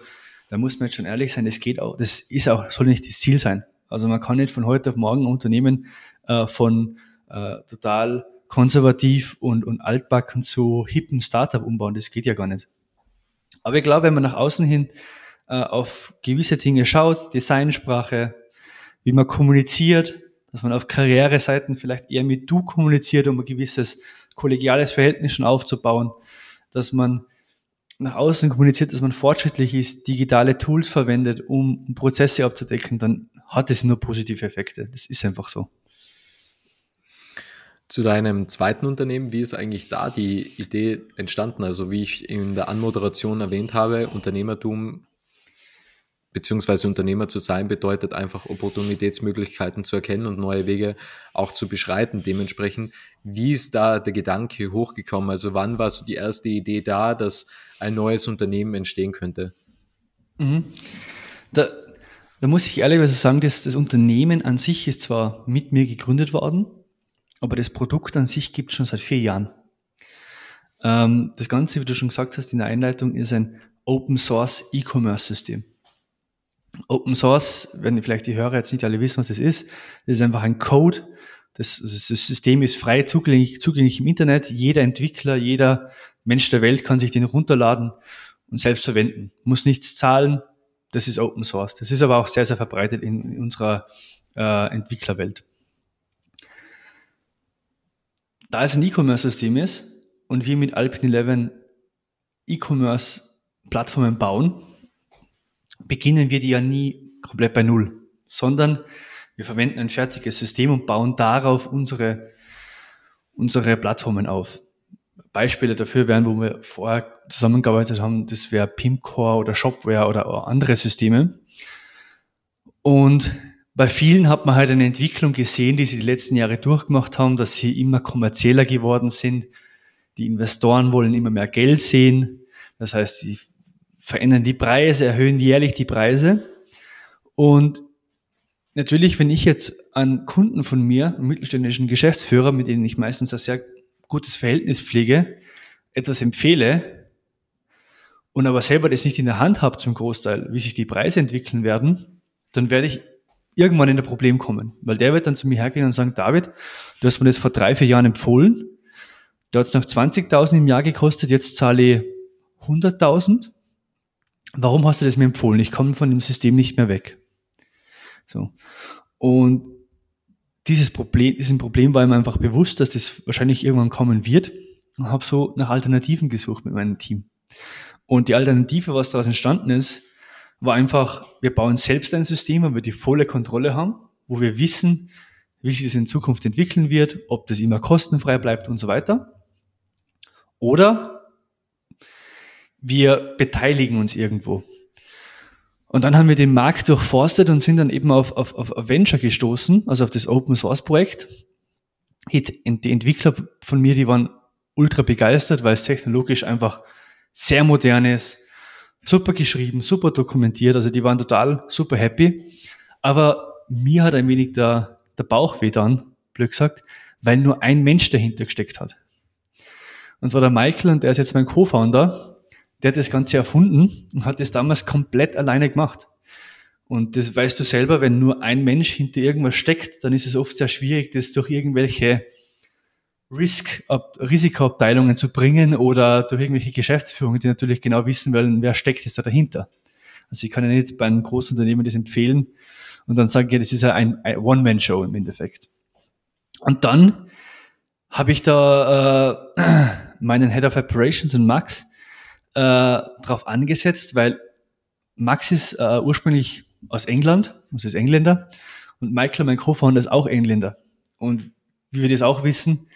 da muss man jetzt schon ehrlich sein, das geht auch, das ist auch, soll nicht das Ziel sein. Also man kann nicht von heute auf morgen Unternehmen äh, von äh, total konservativ und, und altbacken zu hippen Startup umbauen. Das geht ja gar nicht. Aber ich glaube, wenn man nach außen hin äh, auf gewisse Dinge schaut, Designsprache, wie man kommuniziert, dass man auf Karriereseiten vielleicht eher mit du kommuniziert, um ein gewisses kollegiales Verhältnis schon aufzubauen, dass man nach außen kommuniziert, dass man fortschrittlich ist, digitale Tools verwendet, um Prozesse abzudecken, dann hat es nur positive Effekte. Das ist einfach so. Zu deinem zweiten Unternehmen, wie ist eigentlich da die Idee entstanden? Also wie ich in der Anmoderation erwähnt habe, Unternehmertum beziehungsweise Unternehmer zu sein bedeutet einfach Opportunitätsmöglichkeiten zu erkennen und neue Wege auch zu beschreiten. Dementsprechend, wie ist da der Gedanke hochgekommen? Also wann war so die erste Idee da, dass ein neues Unternehmen entstehen könnte? Mhm. Da, da muss ich ehrlicherweise sagen, dass das Unternehmen an sich ist zwar mit mir gegründet worden, aber das Produkt an sich gibt es schon seit vier Jahren. Ähm, das Ganze, wie du schon gesagt hast in der Einleitung, ist ein Open Source E-Commerce System. Open Source, wenn vielleicht die Hörer jetzt nicht alle wissen, was das ist, das ist einfach ein Code. Das, das System ist frei zugänglich, zugänglich im Internet. Jeder Entwickler, jeder Mensch der Welt kann sich den runterladen und selbst verwenden. Muss nichts zahlen. Das ist Open Source. Das ist aber auch sehr, sehr verbreitet in, in unserer äh, Entwicklerwelt. Da es ein E-Commerce-System ist und wir mit Alpine 11 E-Commerce-Plattformen bauen, beginnen wir die ja nie komplett bei Null, sondern wir verwenden ein fertiges System und bauen darauf unsere, unsere Plattformen auf. Beispiele dafür wären, wo wir vorher zusammengearbeitet haben, das wäre Pimcore oder Shopware oder andere Systeme. Und bei vielen hat man halt eine Entwicklung gesehen, die sie die letzten Jahre durchgemacht haben, dass sie immer kommerzieller geworden sind. Die Investoren wollen immer mehr Geld sehen. Das heißt, sie verändern die Preise, erhöhen jährlich die Preise. Und natürlich, wenn ich jetzt an Kunden von mir, mittelständischen Geschäftsführer, mit denen ich meistens ein sehr gutes Verhältnis pflege, etwas empfehle und aber selber das nicht in der Hand habe zum Großteil, wie sich die Preise entwickeln werden, dann werde ich irgendwann in ein Problem kommen. Weil der wird dann zu mir hergehen und sagen, David, du hast mir das vor drei, vier Jahren empfohlen, da hat es noch 20.000 im Jahr gekostet, jetzt zahle ich 100.000. Warum hast du das mir empfohlen? Ich komme von dem System nicht mehr weg. So. Und dieses Problem, diesem Problem war ihm einfach bewusst, dass das wahrscheinlich irgendwann kommen wird und habe so nach Alternativen gesucht mit meinem Team. Und die Alternative, was daraus entstanden ist, war einfach, wir bauen selbst ein System, wo wir die volle Kontrolle haben, wo wir wissen, wie sich das in Zukunft entwickeln wird, ob das immer kostenfrei bleibt und so weiter. Oder wir beteiligen uns irgendwo. Und dann haben wir den Markt durchforstet und sind dann eben auf, auf, auf Venture gestoßen, also auf das Open Source Projekt. Die Entwickler von mir, die waren ultra begeistert, weil es technologisch einfach sehr modern ist, super geschrieben, super dokumentiert, also die waren total super happy. Aber mir hat ein wenig der, der Bauch weh dann, blöd gesagt, weil nur ein Mensch dahinter gesteckt hat. Und zwar der Michael und der ist jetzt mein Co-Founder der hat das Ganze erfunden und hat das damals komplett alleine gemacht. Und das weißt du selber, wenn nur ein Mensch hinter irgendwas steckt, dann ist es oft sehr schwierig, das durch irgendwelche Risk Risikoabteilungen zu bringen oder durch irgendwelche Geschäftsführungen, die natürlich genau wissen wollen, wer steckt jetzt da dahinter. Also ich kann ja nicht bei einem großen Unternehmen das empfehlen und dann sagen, ja, das ist ja ein, ein One-Man-Show im Endeffekt. Und dann habe ich da äh, meinen Head of Operations und Max äh, drauf angesetzt, weil Max ist äh, ursprünglich aus England, also ist Engländer, und Michael, mein Co-Founder, ist auch Engländer. Und wie wir das auch wissen,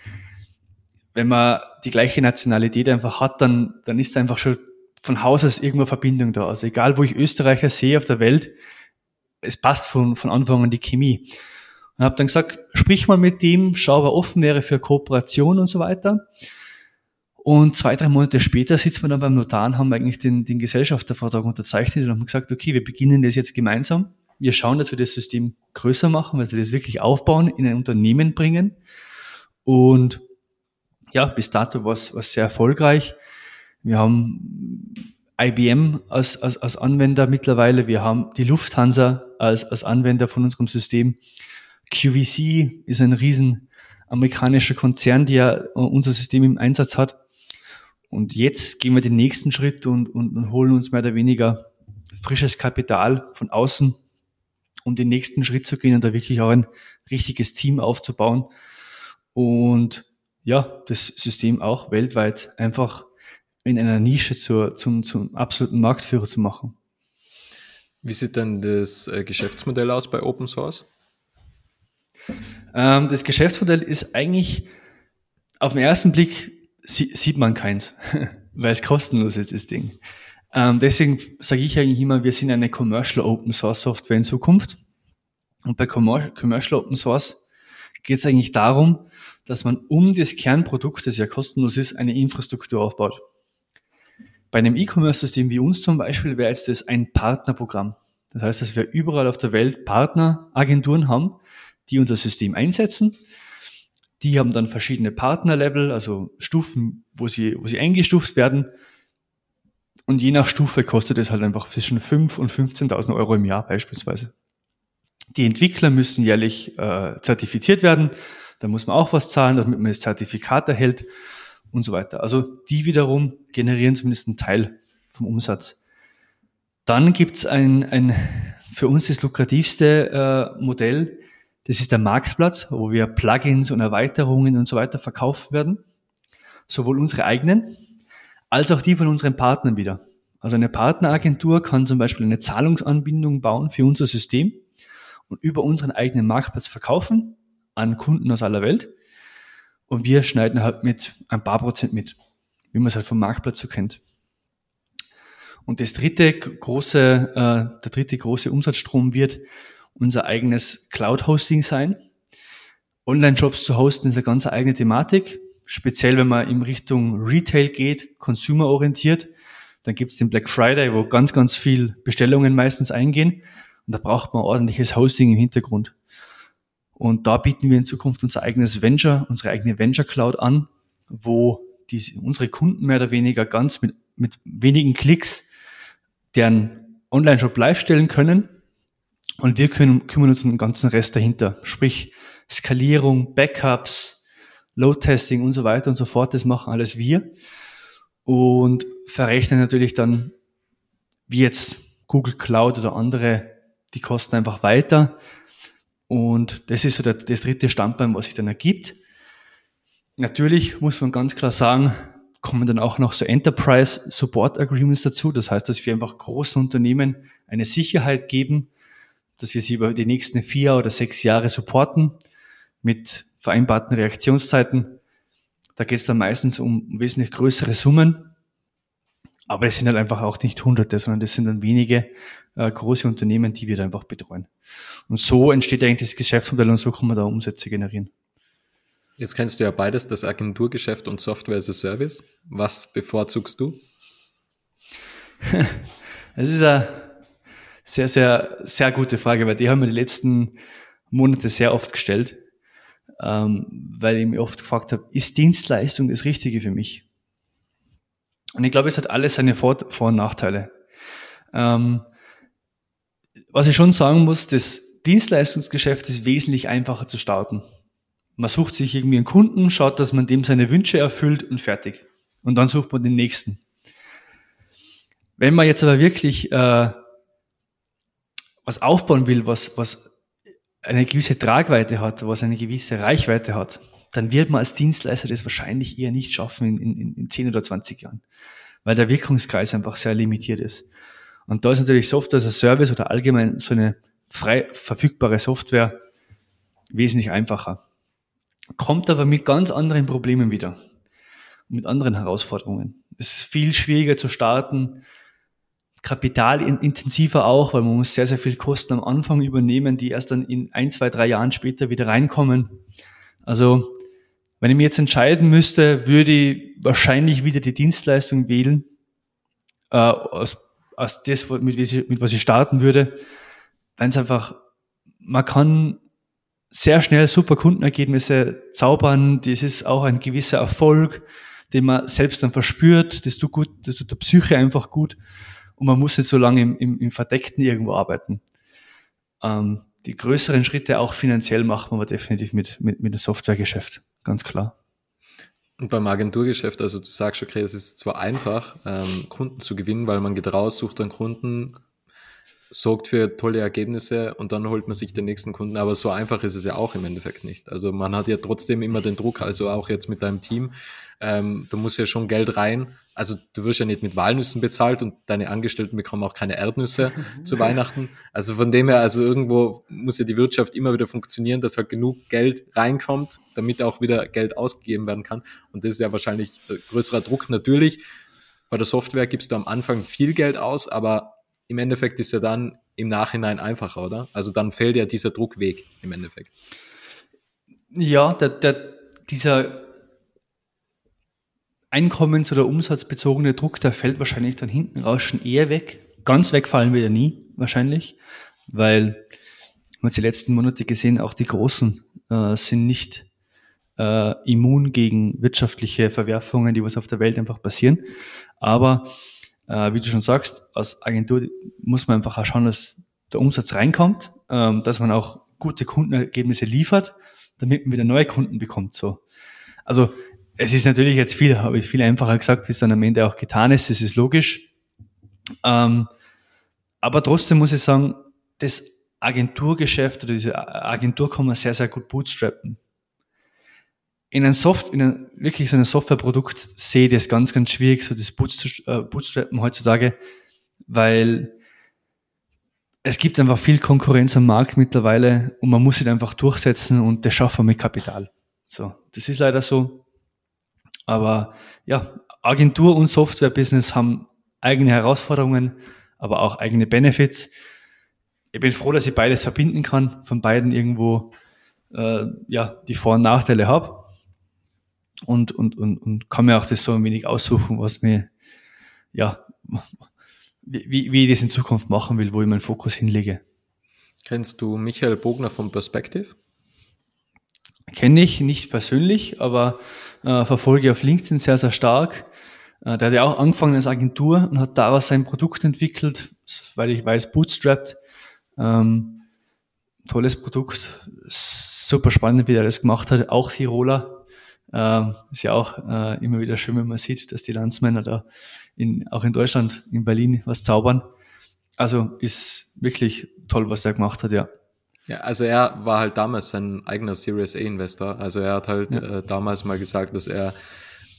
wenn man die gleiche Nationalität einfach hat, dann, dann ist einfach schon von Haus aus irgendwo Verbindung da. Also egal, wo ich Österreicher sehe auf der Welt, es passt von, von Anfang an die Chemie. Und habe dann gesagt, sprich mal mit dem, schau, ob er offen wäre für Kooperation und so weiter. Und zwei, drei Monate später sitzen wir dann beim Notar und haben eigentlich den, den Gesellschaftervertrag unterzeichnet und haben gesagt, okay, wir beginnen das jetzt gemeinsam. Wir schauen, dass wir das System größer machen, dass wir das wirklich aufbauen, in ein Unternehmen bringen. Und ja, bis dato war es sehr erfolgreich. Wir haben IBM als, als, als Anwender mittlerweile. Wir haben die Lufthansa als, als Anwender von unserem System. QVC ist ein riesen amerikanischer Konzern, der unser System im Einsatz hat. Und jetzt gehen wir den nächsten Schritt und, und, und holen uns mehr oder weniger frisches Kapital von außen, um den nächsten Schritt zu gehen und da wirklich auch ein richtiges Team aufzubauen und ja, das System auch weltweit einfach in einer Nische zur, zum, zum absoluten Marktführer zu machen. Wie sieht denn das äh, Geschäftsmodell aus bei Open Source? Ähm, das Geschäftsmodell ist eigentlich auf den ersten Blick sieht man keins, weil es kostenlos ist, das Ding. Ähm, deswegen sage ich eigentlich immer, wir sind eine Commercial Open Source Software in Zukunft. Und bei Commercial Open Source geht es eigentlich darum, dass man um das Kernprodukt, das ja kostenlos ist, eine Infrastruktur aufbaut. Bei einem E-Commerce-System wie uns zum Beispiel wäre jetzt das ein Partnerprogramm. Das heißt, dass wir überall auf der Welt Partneragenturen haben, die unser System einsetzen die haben dann verschiedene Partnerlevel, also Stufen, wo sie, wo sie eingestuft werden. Und je nach Stufe kostet es halt einfach zwischen 5 und 15.000 Euro im Jahr beispielsweise. Die Entwickler müssen jährlich äh, zertifiziert werden. Da muss man auch was zahlen, damit man das Zertifikat erhält und so weiter. Also die wiederum generieren zumindest einen Teil vom Umsatz. Dann gibt's ein, ein für uns das lukrativste äh, Modell, das ist der Marktplatz, wo wir Plugins und Erweiterungen und so weiter verkauft werden. Sowohl unsere eigenen als auch die von unseren Partnern wieder. Also eine Partneragentur kann zum Beispiel eine Zahlungsanbindung bauen für unser System und über unseren eigenen Marktplatz verkaufen an Kunden aus aller Welt. Und wir schneiden halt mit ein paar Prozent mit, wie man es halt vom Marktplatz so kennt. Und das dritte große, äh, der dritte große Umsatzstrom wird unser eigenes Cloud-Hosting sein. Online-Shops zu hosten ist eine ganz eigene Thematik. Speziell, wenn man in Richtung Retail geht, consumer-orientiert. Dann gibt es den Black Friday, wo ganz, ganz viel Bestellungen meistens eingehen. Und da braucht man ordentliches Hosting im Hintergrund. Und da bieten wir in Zukunft unser eigenes Venture, unsere eigene Venture Cloud an, wo diese, unsere Kunden mehr oder weniger ganz mit, mit wenigen Klicks deren Online-Shop live stellen können. Und wir können, kümmern uns um den ganzen Rest dahinter. Sprich, Skalierung, Backups, Load-Testing und so weiter und so fort. Das machen alles wir. Und verrechnen natürlich dann, wie jetzt Google Cloud oder andere, die Kosten einfach weiter. Und das ist so der, das dritte Standbein, was sich dann ergibt. Natürlich muss man ganz klar sagen, kommen dann auch noch so Enterprise Support Agreements dazu. Das heißt, dass wir einfach großen Unternehmen eine Sicherheit geben, dass wir sie über die nächsten vier oder sechs Jahre supporten mit vereinbarten Reaktionszeiten. Da geht es dann meistens um wesentlich größere Summen. Aber es sind halt einfach auch nicht Hunderte, sondern das sind dann wenige äh, große Unternehmen, die wir da einfach betreuen. Und so entsteht eigentlich das Geschäftsmodell und so kann man da Umsätze generieren. Jetzt kennst du ja beides, das Agenturgeschäft und Software as a Service. Was bevorzugst du? Es ist eine sehr, sehr, sehr gute Frage, weil die haben wir die letzten Monate sehr oft gestellt, ähm, weil ich mich oft gefragt habe, ist Dienstleistung das Richtige für mich? Und ich glaube, es hat alles seine Vor-, Vor und Nachteile. Ähm, was ich schon sagen muss, das Dienstleistungsgeschäft ist wesentlich einfacher zu starten. Man sucht sich irgendwie einen Kunden, schaut, dass man dem seine Wünsche erfüllt und fertig. Und dann sucht man den nächsten. Wenn man jetzt aber wirklich äh, was aufbauen will, was, was eine gewisse Tragweite hat, was eine gewisse Reichweite hat, dann wird man als Dienstleister das wahrscheinlich eher nicht schaffen in, in, in 10 oder 20 Jahren, weil der Wirkungskreis einfach sehr limitiert ist. Und da ist natürlich Software als Service oder allgemein so eine frei verfügbare Software wesentlich einfacher kommt aber mit ganz anderen Problemen wieder, mit anderen Herausforderungen. Es ist viel schwieriger zu starten, kapitalintensiver auch, weil man muss sehr, sehr viel Kosten am Anfang übernehmen, die erst dann in ein, zwei, drei Jahren später wieder reinkommen. Also, wenn ich mir jetzt entscheiden müsste, würde ich wahrscheinlich wieder die Dienstleistung wählen, äh, aus, aus das, mit, mit was ich starten würde, weil es einfach, man kann sehr schnell super Kundenergebnisse zaubern. Das ist auch ein gewisser Erfolg, den man selbst dann verspürt. Das tut gut, das tut der Psyche einfach gut. Und man muss nicht so lange im, im, im Verdeckten irgendwo arbeiten. Ähm, die größeren Schritte auch finanziell machen wir definitiv mit, mit, mit dem Softwaregeschäft. Ganz klar. Und beim Agenturgeschäft, also du sagst, okay, es ist zwar einfach, ähm, Kunden zu gewinnen, weil man geht raus, sucht einen Kunden, sorgt für tolle Ergebnisse und dann holt man sich den nächsten Kunden. Aber so einfach ist es ja auch im Endeffekt nicht. Also man hat ja trotzdem immer den Druck, also auch jetzt mit deinem Team. Ähm, da muss ja schon Geld rein. Also du wirst ja nicht mit Walnüssen bezahlt und deine Angestellten bekommen auch keine Erdnüsse zu Weihnachten. Also von dem her, also irgendwo muss ja die Wirtschaft immer wieder funktionieren, dass halt genug Geld reinkommt, damit auch wieder Geld ausgegeben werden kann. Und das ist ja wahrscheinlich äh, größerer Druck natürlich. Bei der Software gibst du am Anfang viel Geld aus, aber im Endeffekt ist ja dann im Nachhinein einfacher, oder? Also dann fällt ja dieser Druck weg im Endeffekt. Ja, der, der, dieser einkommens- oder umsatzbezogene Druck, der fällt wahrscheinlich dann hinten raus schon eher weg. Ganz wegfallen wir ja nie, wahrscheinlich, weil man hat die letzten Monate gesehen, auch die Großen äh, sind nicht äh, immun gegen wirtschaftliche Verwerfungen, die was auf der Welt einfach passieren. Aber äh, wie du schon sagst, als Agentur muss man einfach auch schauen, dass der Umsatz reinkommt, ähm, dass man auch gute Kundenergebnisse liefert, damit man wieder neue Kunden bekommt. So. Also es ist natürlich jetzt viel, habe ich viel einfacher gesagt, wie es dann am Ende auch getan ist, das ist logisch. Ähm, aber trotzdem muss ich sagen, das Agenturgeschäft oder diese Agentur kann man sehr, sehr gut bootstrappen in ein Soft, in ein, wirklich so ein Softwareprodukt sehe ich das ganz, ganz schwierig, so das äh, Bootstrappen heutzutage, weil es gibt einfach viel Konkurrenz am Markt mittlerweile und man muss sich einfach durchsetzen und das schafft man mit Kapital. So, das ist leider so. Aber ja, Agentur und Software-Business haben eigene Herausforderungen, aber auch eigene Benefits. Ich bin froh, dass ich beides verbinden kann, von beiden irgendwo äh, ja die Vor- und Nachteile habe und, und, und, und kann mir auch das so ein wenig aussuchen, was mir, ja, wie, wie ich das in Zukunft machen will, wo ich meinen Fokus hinlege. Kennst du Michael Bogner von Perspective? Kenne ich nicht persönlich, aber äh, verfolge auf LinkedIn sehr, sehr stark. Äh, der hat ja auch angefangen als Agentur und hat daraus sein Produkt entwickelt, weil ich weiß, bootstrapped. Ähm, tolles Produkt, super spannend, wie er das gemacht hat. Auch Tiroler. Ähm, ist ja auch äh, immer wieder schön, wenn man sieht, dass die Landsmänner da in, auch in Deutschland, in Berlin was zaubern. Also ist wirklich toll, was er gemacht hat, ja. Ja, also er war halt damals sein eigener Series A Investor. Also er hat halt ja. äh, damals mal gesagt, dass er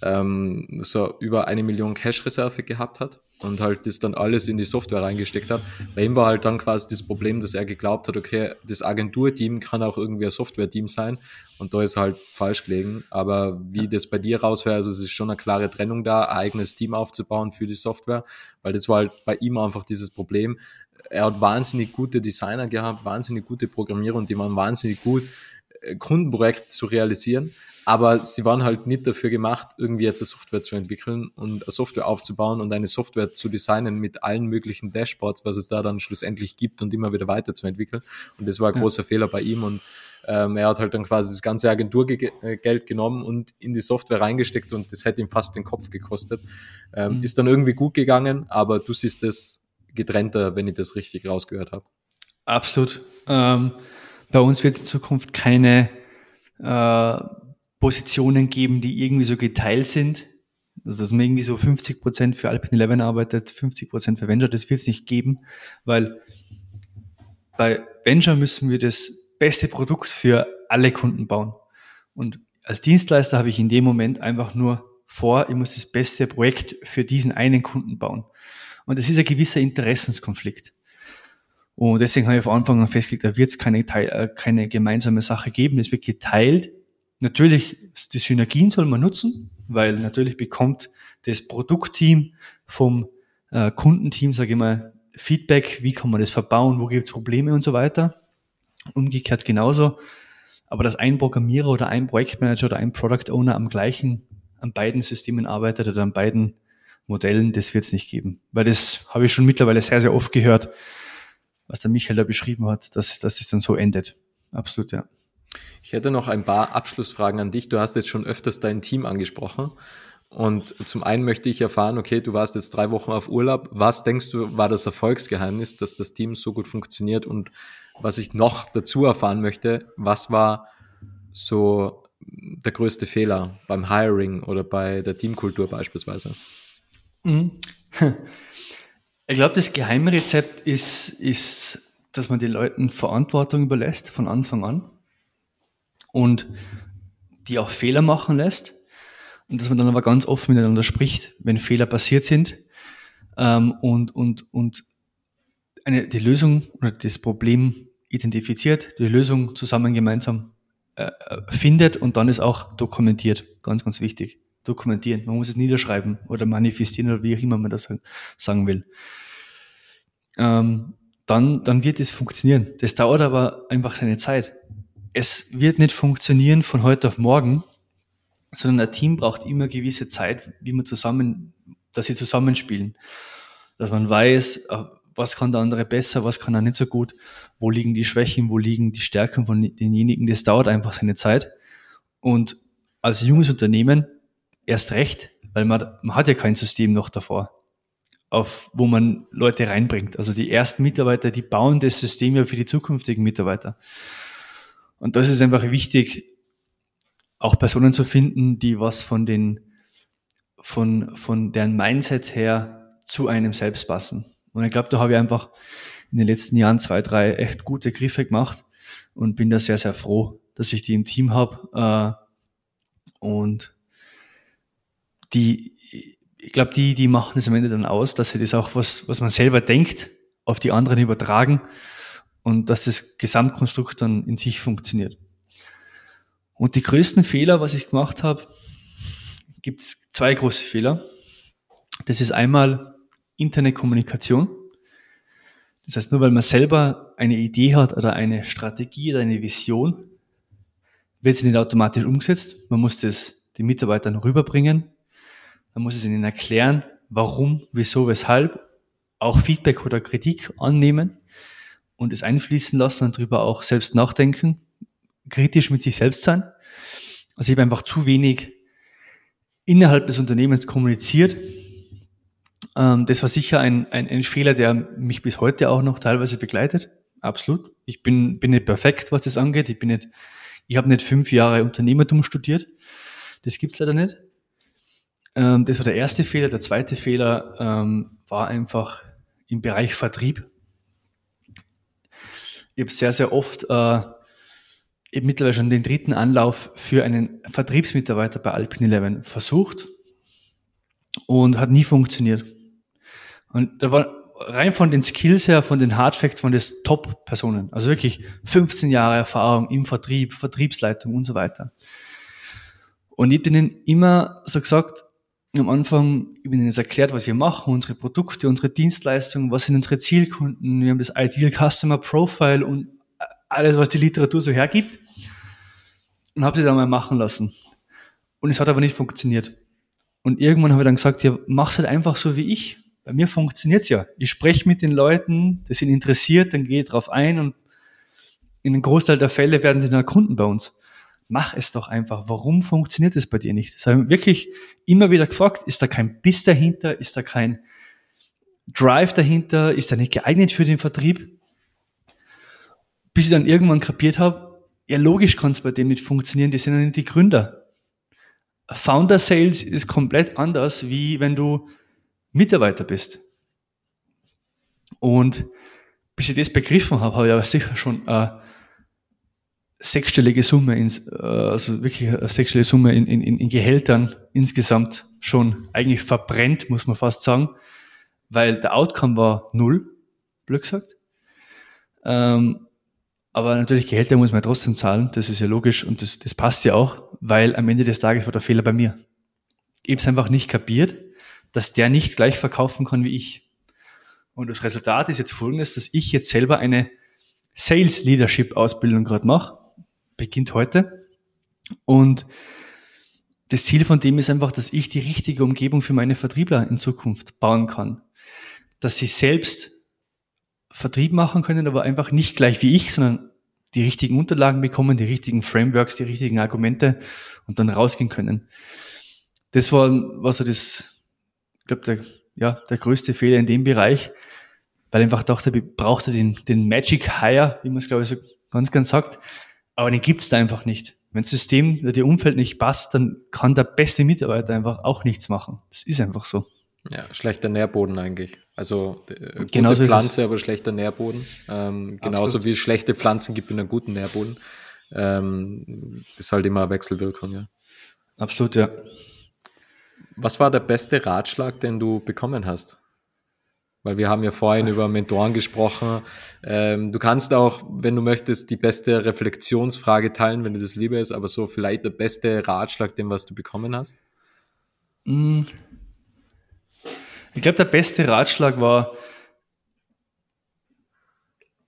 ähm, so über eine Million Cash-Reserve gehabt hat und halt das dann alles in die Software reingesteckt hat. Bei ihm war halt dann quasi das Problem, dass er geglaubt hat, okay, das Agenturteam kann auch irgendwie ein Software-Team sein und da ist halt falsch gelegen. Aber wie das bei dir raushört, also es ist schon eine klare Trennung da, ein eigenes Team aufzubauen für die Software, weil das war halt bei ihm einfach dieses Problem. Er hat wahnsinnig gute Designer gehabt, wahnsinnig gute Programmierer und die waren wahnsinnig gut, äh, Kundenprojekte zu realisieren aber sie waren halt nicht dafür gemacht, irgendwie jetzt eine Software zu entwickeln und eine Software aufzubauen und eine Software zu designen mit allen möglichen Dashboards, was es da dann schlussendlich gibt und immer wieder weiterzuentwickeln. Und das war ein ja. großer Fehler bei ihm und ähm, er hat halt dann quasi das ganze Agenturgeld genommen und in die Software reingesteckt und das hätte ihm fast den Kopf gekostet. Ähm, mhm. Ist dann irgendwie gut gegangen, aber du siehst es getrennter, wenn ich das richtig rausgehört habe. Absolut. Ähm, bei uns wird es in Zukunft keine äh, Positionen geben, die irgendwie so geteilt sind. Also dass man irgendwie so 50 Prozent für Alpine 11 arbeitet, 50 Prozent für Venture, das wird es nicht geben, weil bei Venture müssen wir das beste Produkt für alle Kunden bauen. Und als Dienstleister habe ich in dem Moment einfach nur vor, ich muss das beste Projekt für diesen einen Kunden bauen. Und das ist ein gewisser Interessenskonflikt. Und deswegen habe ich von Anfang an festgelegt, da wird es keine, äh, keine gemeinsame Sache geben. Es wird geteilt Natürlich, die Synergien soll man nutzen, weil natürlich bekommt das Produktteam vom äh, Kundenteam, sage ich mal, Feedback, wie kann man das verbauen, wo gibt es Probleme und so weiter. Umgekehrt genauso. Aber dass ein Programmierer oder ein Projektmanager oder ein Product Owner am gleichen, an beiden Systemen arbeitet oder an beiden Modellen, das wird es nicht geben. Weil das habe ich schon mittlerweile sehr, sehr oft gehört, was der Michael da beschrieben hat, dass, dass es dann so endet. Absolut, ja. Ich hätte noch ein paar Abschlussfragen an dich. Du hast jetzt schon öfters dein Team angesprochen. Und zum einen möchte ich erfahren, okay, du warst jetzt drei Wochen auf Urlaub. Was denkst du, war das Erfolgsgeheimnis, dass das Team so gut funktioniert? Und was ich noch dazu erfahren möchte, was war so der größte Fehler beim Hiring oder bei der Teamkultur beispielsweise? Mhm. Ich glaube, das Geheimrezept ist, ist, dass man den Leuten Verantwortung überlässt von Anfang an und die auch Fehler machen lässt und dass man dann aber ganz offen miteinander spricht, wenn Fehler passiert sind ähm, und, und, und eine, die Lösung oder das Problem identifiziert, die Lösung zusammen gemeinsam äh, äh findet und dann ist auch dokumentiert. Ganz, ganz wichtig. Dokumentieren. Man muss es niederschreiben oder manifestieren oder wie auch immer man das sagen will. Ähm, dann, dann wird es funktionieren. Das dauert aber einfach seine Zeit es wird nicht funktionieren von heute auf morgen, sondern ein Team braucht immer gewisse Zeit, wie man zusammen, dass sie zusammenspielen. Dass man weiß, äh, was kann der andere besser, was kann er nicht so gut, wo liegen die Schwächen, wo liegen die Stärken von denjenigen. Das dauert einfach seine Zeit. Und als junges Unternehmen erst recht, weil man, man hat ja kein System noch davor, auf, wo man Leute reinbringt. Also die ersten Mitarbeiter, die bauen das System ja für die zukünftigen Mitarbeiter. Und das ist einfach wichtig, auch Personen zu finden, die was von den, von, von deren Mindset her zu einem selbst passen. Und ich glaube, da habe ich einfach in den letzten Jahren zwei, drei echt gute Griffe gemacht und bin da sehr, sehr froh, dass ich die im Team habe. Äh, und die, ich glaube, die, die machen es am Ende dann aus, dass sie das auch, was, was man selber denkt, auf die anderen übertragen und dass das Gesamtkonstrukt dann in sich funktioniert. Und die größten Fehler, was ich gemacht habe, gibt es zwei große Fehler. Das ist einmal interne Kommunikation. Das heißt, nur weil man selber eine Idee hat oder eine Strategie oder eine Vision, wird sie nicht automatisch umgesetzt. Man muss das den Mitarbeitern rüberbringen. Man muss es ihnen erklären, warum, wieso, weshalb, auch Feedback oder Kritik annehmen und es einfließen lassen und darüber auch selbst nachdenken, kritisch mit sich selbst sein. Also ich habe einfach zu wenig innerhalb des Unternehmens kommuniziert. Ähm, das war sicher ein, ein, ein Fehler, der mich bis heute auch noch teilweise begleitet. Absolut. Ich bin, bin nicht perfekt, was das angeht. Ich bin nicht, ich habe nicht fünf Jahre Unternehmertum studiert. Das gibt's leider nicht. Ähm, das war der erste Fehler. Der zweite Fehler ähm, war einfach im Bereich Vertrieb. Ich habe sehr, sehr oft äh, eben mittlerweile schon den dritten Anlauf für einen Vertriebsmitarbeiter bei Alpine 11 versucht und hat nie funktioniert. Und da war rein von den Skills her, von den Hardfacts, von des Top-Personen. Also wirklich 15 Jahre Erfahrung im Vertrieb, Vertriebsleitung und so weiter. Und ich bin ihnen immer so gesagt, am Anfang, ich bin ihnen jetzt erklärt, was wir machen, unsere Produkte, unsere Dienstleistungen, was sind unsere Zielkunden, wir haben das Ideal Customer Profile und alles, was die Literatur so hergibt. Und habe sie dann mal machen lassen. Und es hat aber nicht funktioniert. Und irgendwann habe ich dann gesagt, ja, mach's halt einfach so wie ich. Bei mir funktioniert's ja. Ich spreche mit den Leuten, die sind interessiert, dann gehe ich drauf ein und in einem Großteil der Fälle werden sie dann Kunden bei uns. Mach es doch einfach. Warum funktioniert es bei dir nicht? Das habe ich wirklich immer wieder gefragt. Ist da kein Biss dahinter? Ist da kein Drive dahinter? Ist er nicht geeignet für den Vertrieb? Bis ich dann irgendwann kapiert habe, ja logisch kann es bei dem nicht funktionieren, die sind ja nicht die Gründer. Founder Sales ist komplett anders, wie wenn du Mitarbeiter bist. Und bis ich das begriffen habe, habe ich aber sicher schon eine sechsstellige Summe, ins, äh, also wirklich eine sechsstellige Summe in, in, in Gehältern insgesamt schon eigentlich verbrennt, muss man fast sagen, weil der Outcome war null, blöd gesagt. Ähm, aber natürlich Gehälter muss man trotzdem zahlen, das ist ja logisch und das, das passt ja auch, weil am Ende des Tages war der Fehler bei mir. Ich habe einfach nicht kapiert, dass der nicht gleich verkaufen kann wie ich. Und das Resultat ist jetzt folgendes, dass ich jetzt selber eine Sales Leadership Ausbildung gerade mache, beginnt heute. Und das Ziel von dem ist einfach, dass ich die richtige Umgebung für meine Vertriebler in Zukunft bauen kann. Dass sie selbst Vertrieb machen können, aber einfach nicht gleich wie ich, sondern die richtigen Unterlagen bekommen, die richtigen Frameworks, die richtigen Argumente und dann rausgehen können. Das war, war so das, ich glaube, der, ja, der größte Fehler in dem Bereich, weil ich einfach dachte, ich brauchte den, den Magic Hire, wie man es glaube ich so ganz, ganz sagt, aber den gibt's da einfach nicht. Wenn das System oder das Umfeld nicht passt, dann kann der beste Mitarbeiter einfach auch nichts machen. Das ist einfach so. Ja, schlechter Nährboden eigentlich. Also äh, gute Pflanze, aber schlechter Nährboden. Ähm, genauso Absolut. wie es schlechte Pflanzen gibt in einem guten Nährboden. Ähm, das ist halt immer eine Wechselwirkung, ja. Absolut, ja. Was war der beste Ratschlag, den du bekommen hast? Weil wir haben ja vorhin über Mentoren gesprochen. Ähm, du kannst auch, wenn du möchtest, die beste Reflexionsfrage teilen, wenn dir das lieber ist, aber so vielleicht der beste Ratschlag, den was du bekommen hast? Mm. Ich glaube, der beste Ratschlag war,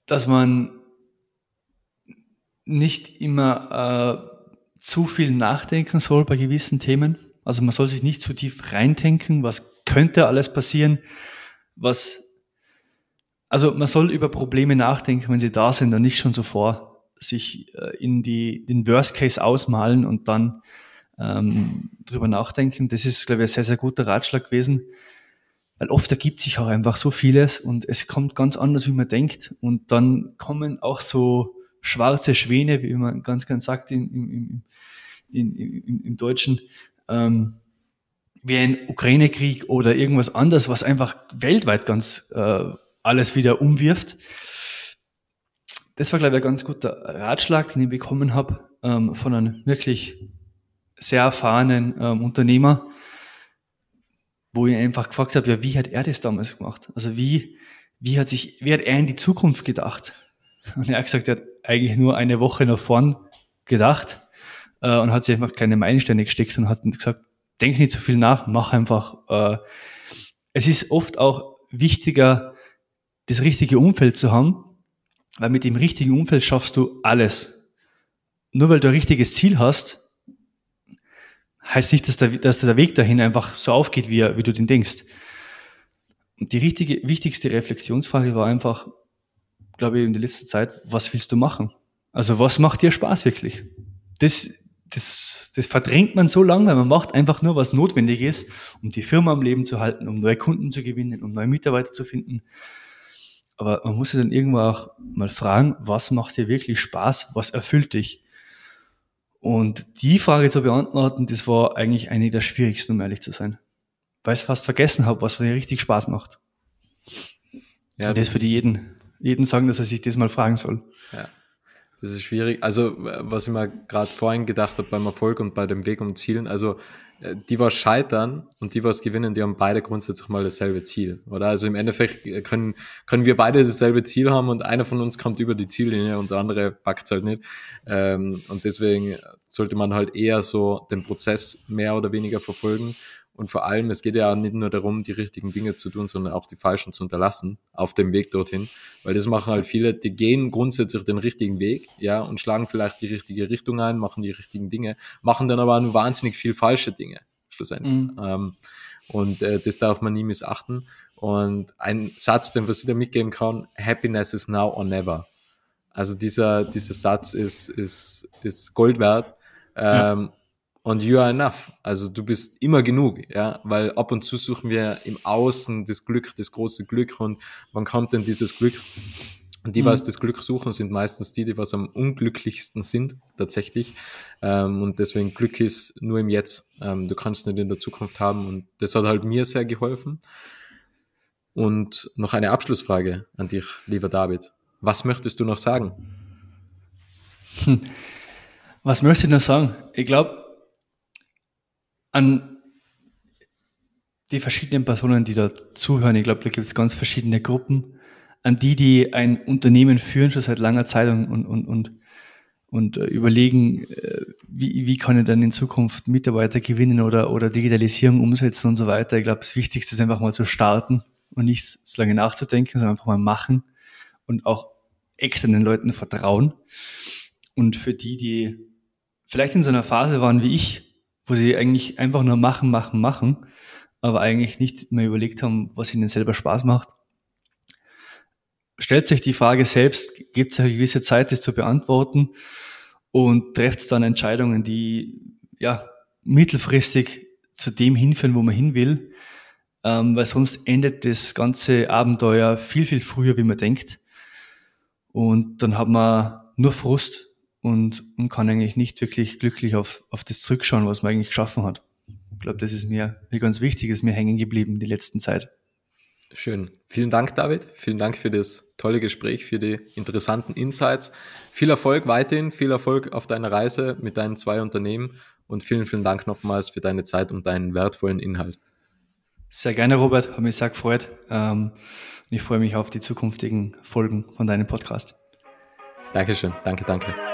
dass man nicht immer äh, zu viel nachdenken soll bei gewissen Themen. Also man soll sich nicht zu tief reindenken, was könnte alles passieren, was also man soll über Probleme nachdenken, wenn sie da sind und nicht schon so vor sich äh, in die, den Worst Case ausmalen und dann ähm, drüber nachdenken. Das ist, glaube ich, ein sehr, sehr guter Ratschlag gewesen. Weil oft ergibt sich auch einfach so vieles und es kommt ganz anders, wie man denkt. Und dann kommen auch so schwarze Schwäne, wie man ganz, ganz sagt in, im, im, im, im Deutschen, ähm, wie ein Ukraine-Krieg oder irgendwas anderes, was einfach weltweit ganz äh, alles wieder umwirft. Das war, glaube ich, ein ganz guter Ratschlag, den ich bekommen habe ähm, von einem wirklich sehr erfahrenen ähm, Unternehmer, wo ich einfach gefragt habe, ja, wie hat er das damals gemacht? Also wie, wie hat sich, wie hat er in die Zukunft gedacht? Und er hat gesagt, er hat eigentlich nur eine Woche nach vorn gedacht äh, und hat sich einfach kleine Meilensteine gesteckt und hat gesagt, denk nicht so viel nach, mach einfach. Äh, es ist oft auch wichtiger, das richtige Umfeld zu haben, weil mit dem richtigen Umfeld schaffst du alles. Nur weil du ein richtiges Ziel hast, heißt nicht, dass der, dass der Weg dahin einfach so aufgeht, wie, wie du den denkst. Und die richtige, wichtigste Reflexionsfrage war einfach, glaube ich, in der letzten Zeit, was willst du machen? Also was macht dir Spaß wirklich? Das, das, das verdrängt man so lange, weil man macht einfach nur, was notwendig ist, um die Firma am Leben zu halten, um neue Kunden zu gewinnen, um neue Mitarbeiter zu finden. Aber man muss sich dann irgendwo auch mal fragen, was macht dir wirklich Spaß? Was erfüllt dich? Und die Frage zu beantworten, das war eigentlich eine der schwierigsten, um ehrlich zu sein. Weil ich fast vergessen habe, was mir richtig Spaß macht. Ja, Und das, das würde jeden, jeden sagen, dass er sich das mal fragen soll. Ja. Das ist schwierig. Also, was ich mir gerade vorhin gedacht habe beim Erfolg und bei dem Weg um Zielen, also äh, die, was scheitern und die, was gewinnen, die haben beide grundsätzlich mal dasselbe Ziel. Oder? Also im Endeffekt äh, können, können wir beide dasselbe Ziel haben und einer von uns kommt über die Ziellinie und der andere packt es halt nicht. Ähm, und deswegen sollte man halt eher so den Prozess mehr oder weniger verfolgen und vor allem, es geht ja nicht nur darum, die richtigen Dinge zu tun, sondern auch die falschen zu unterlassen auf dem Weg dorthin. Weil das machen halt viele, die gehen grundsätzlich den richtigen Weg, ja, und schlagen vielleicht die richtige Richtung ein, machen die richtigen Dinge, machen dann aber nur wahnsinnig viel falsche Dinge, schlussendlich. Mhm. Ähm, und äh, das darf man nie missachten. Und ein Satz, den was ich da mitgeben kann, Happiness is now or never. Also dieser, dieser Satz ist, ist, ist Gold wert. Ähm, ja und you are enough. Also du bist immer genug, ja, weil ab und zu suchen wir im Außen das Glück, das große Glück und wann kommt denn dieses Glück? Und die, mhm. was das Glück suchen, sind meistens die, die was am unglücklichsten sind, tatsächlich. Ähm, und deswegen Glück ist nur im Jetzt. Ähm, du kannst nicht in der Zukunft haben und das hat halt mir sehr geholfen. Und noch eine Abschlussfrage an dich, lieber David. Was möchtest du noch sagen? Was möchte ich noch sagen? Ich glaube, an die verschiedenen Personen, die da zuhören, ich glaube, da gibt es ganz verschiedene Gruppen, an die, die ein Unternehmen führen schon seit langer Zeit und, und, und, und äh, überlegen, äh, wie, wie kann ich dann in Zukunft Mitarbeiter gewinnen oder, oder Digitalisierung umsetzen und so weiter. Ich glaube, das Wichtigste ist einfach mal zu starten und nicht so lange nachzudenken, sondern einfach mal machen und auch externen Leuten vertrauen. Und für die, die vielleicht in so einer Phase waren wie ich, wo sie eigentlich einfach nur machen, machen, machen, aber eigentlich nicht mehr überlegt haben, was ihnen selber Spaß macht. Stellt sich die Frage selbst, gibt es eine gewisse Zeit, das zu beantworten und trefft dann Entscheidungen, die ja mittelfristig zu dem hinführen, wo man hin will, ähm, weil sonst endet das ganze Abenteuer viel, viel früher, wie man denkt. Und dann hat man nur Frust und, und kann eigentlich nicht wirklich glücklich auf, auf das zurückschauen, was man eigentlich geschaffen hat. Ich glaube, das ist mir, mir ganz wichtig, ist mir hängen geblieben die letzten Zeit. Schön. Vielen Dank, David. Vielen Dank für das tolle Gespräch, für die interessanten Insights. Viel Erfolg weiterhin, viel Erfolg auf deiner Reise mit deinen zwei Unternehmen und vielen, vielen Dank nochmals für deine Zeit und deinen wertvollen Inhalt. Sehr gerne, Robert. Hat mich sehr gefreut. Ähm, ich freue mich auf die zukünftigen Folgen von deinem Podcast. Dankeschön. Danke, danke.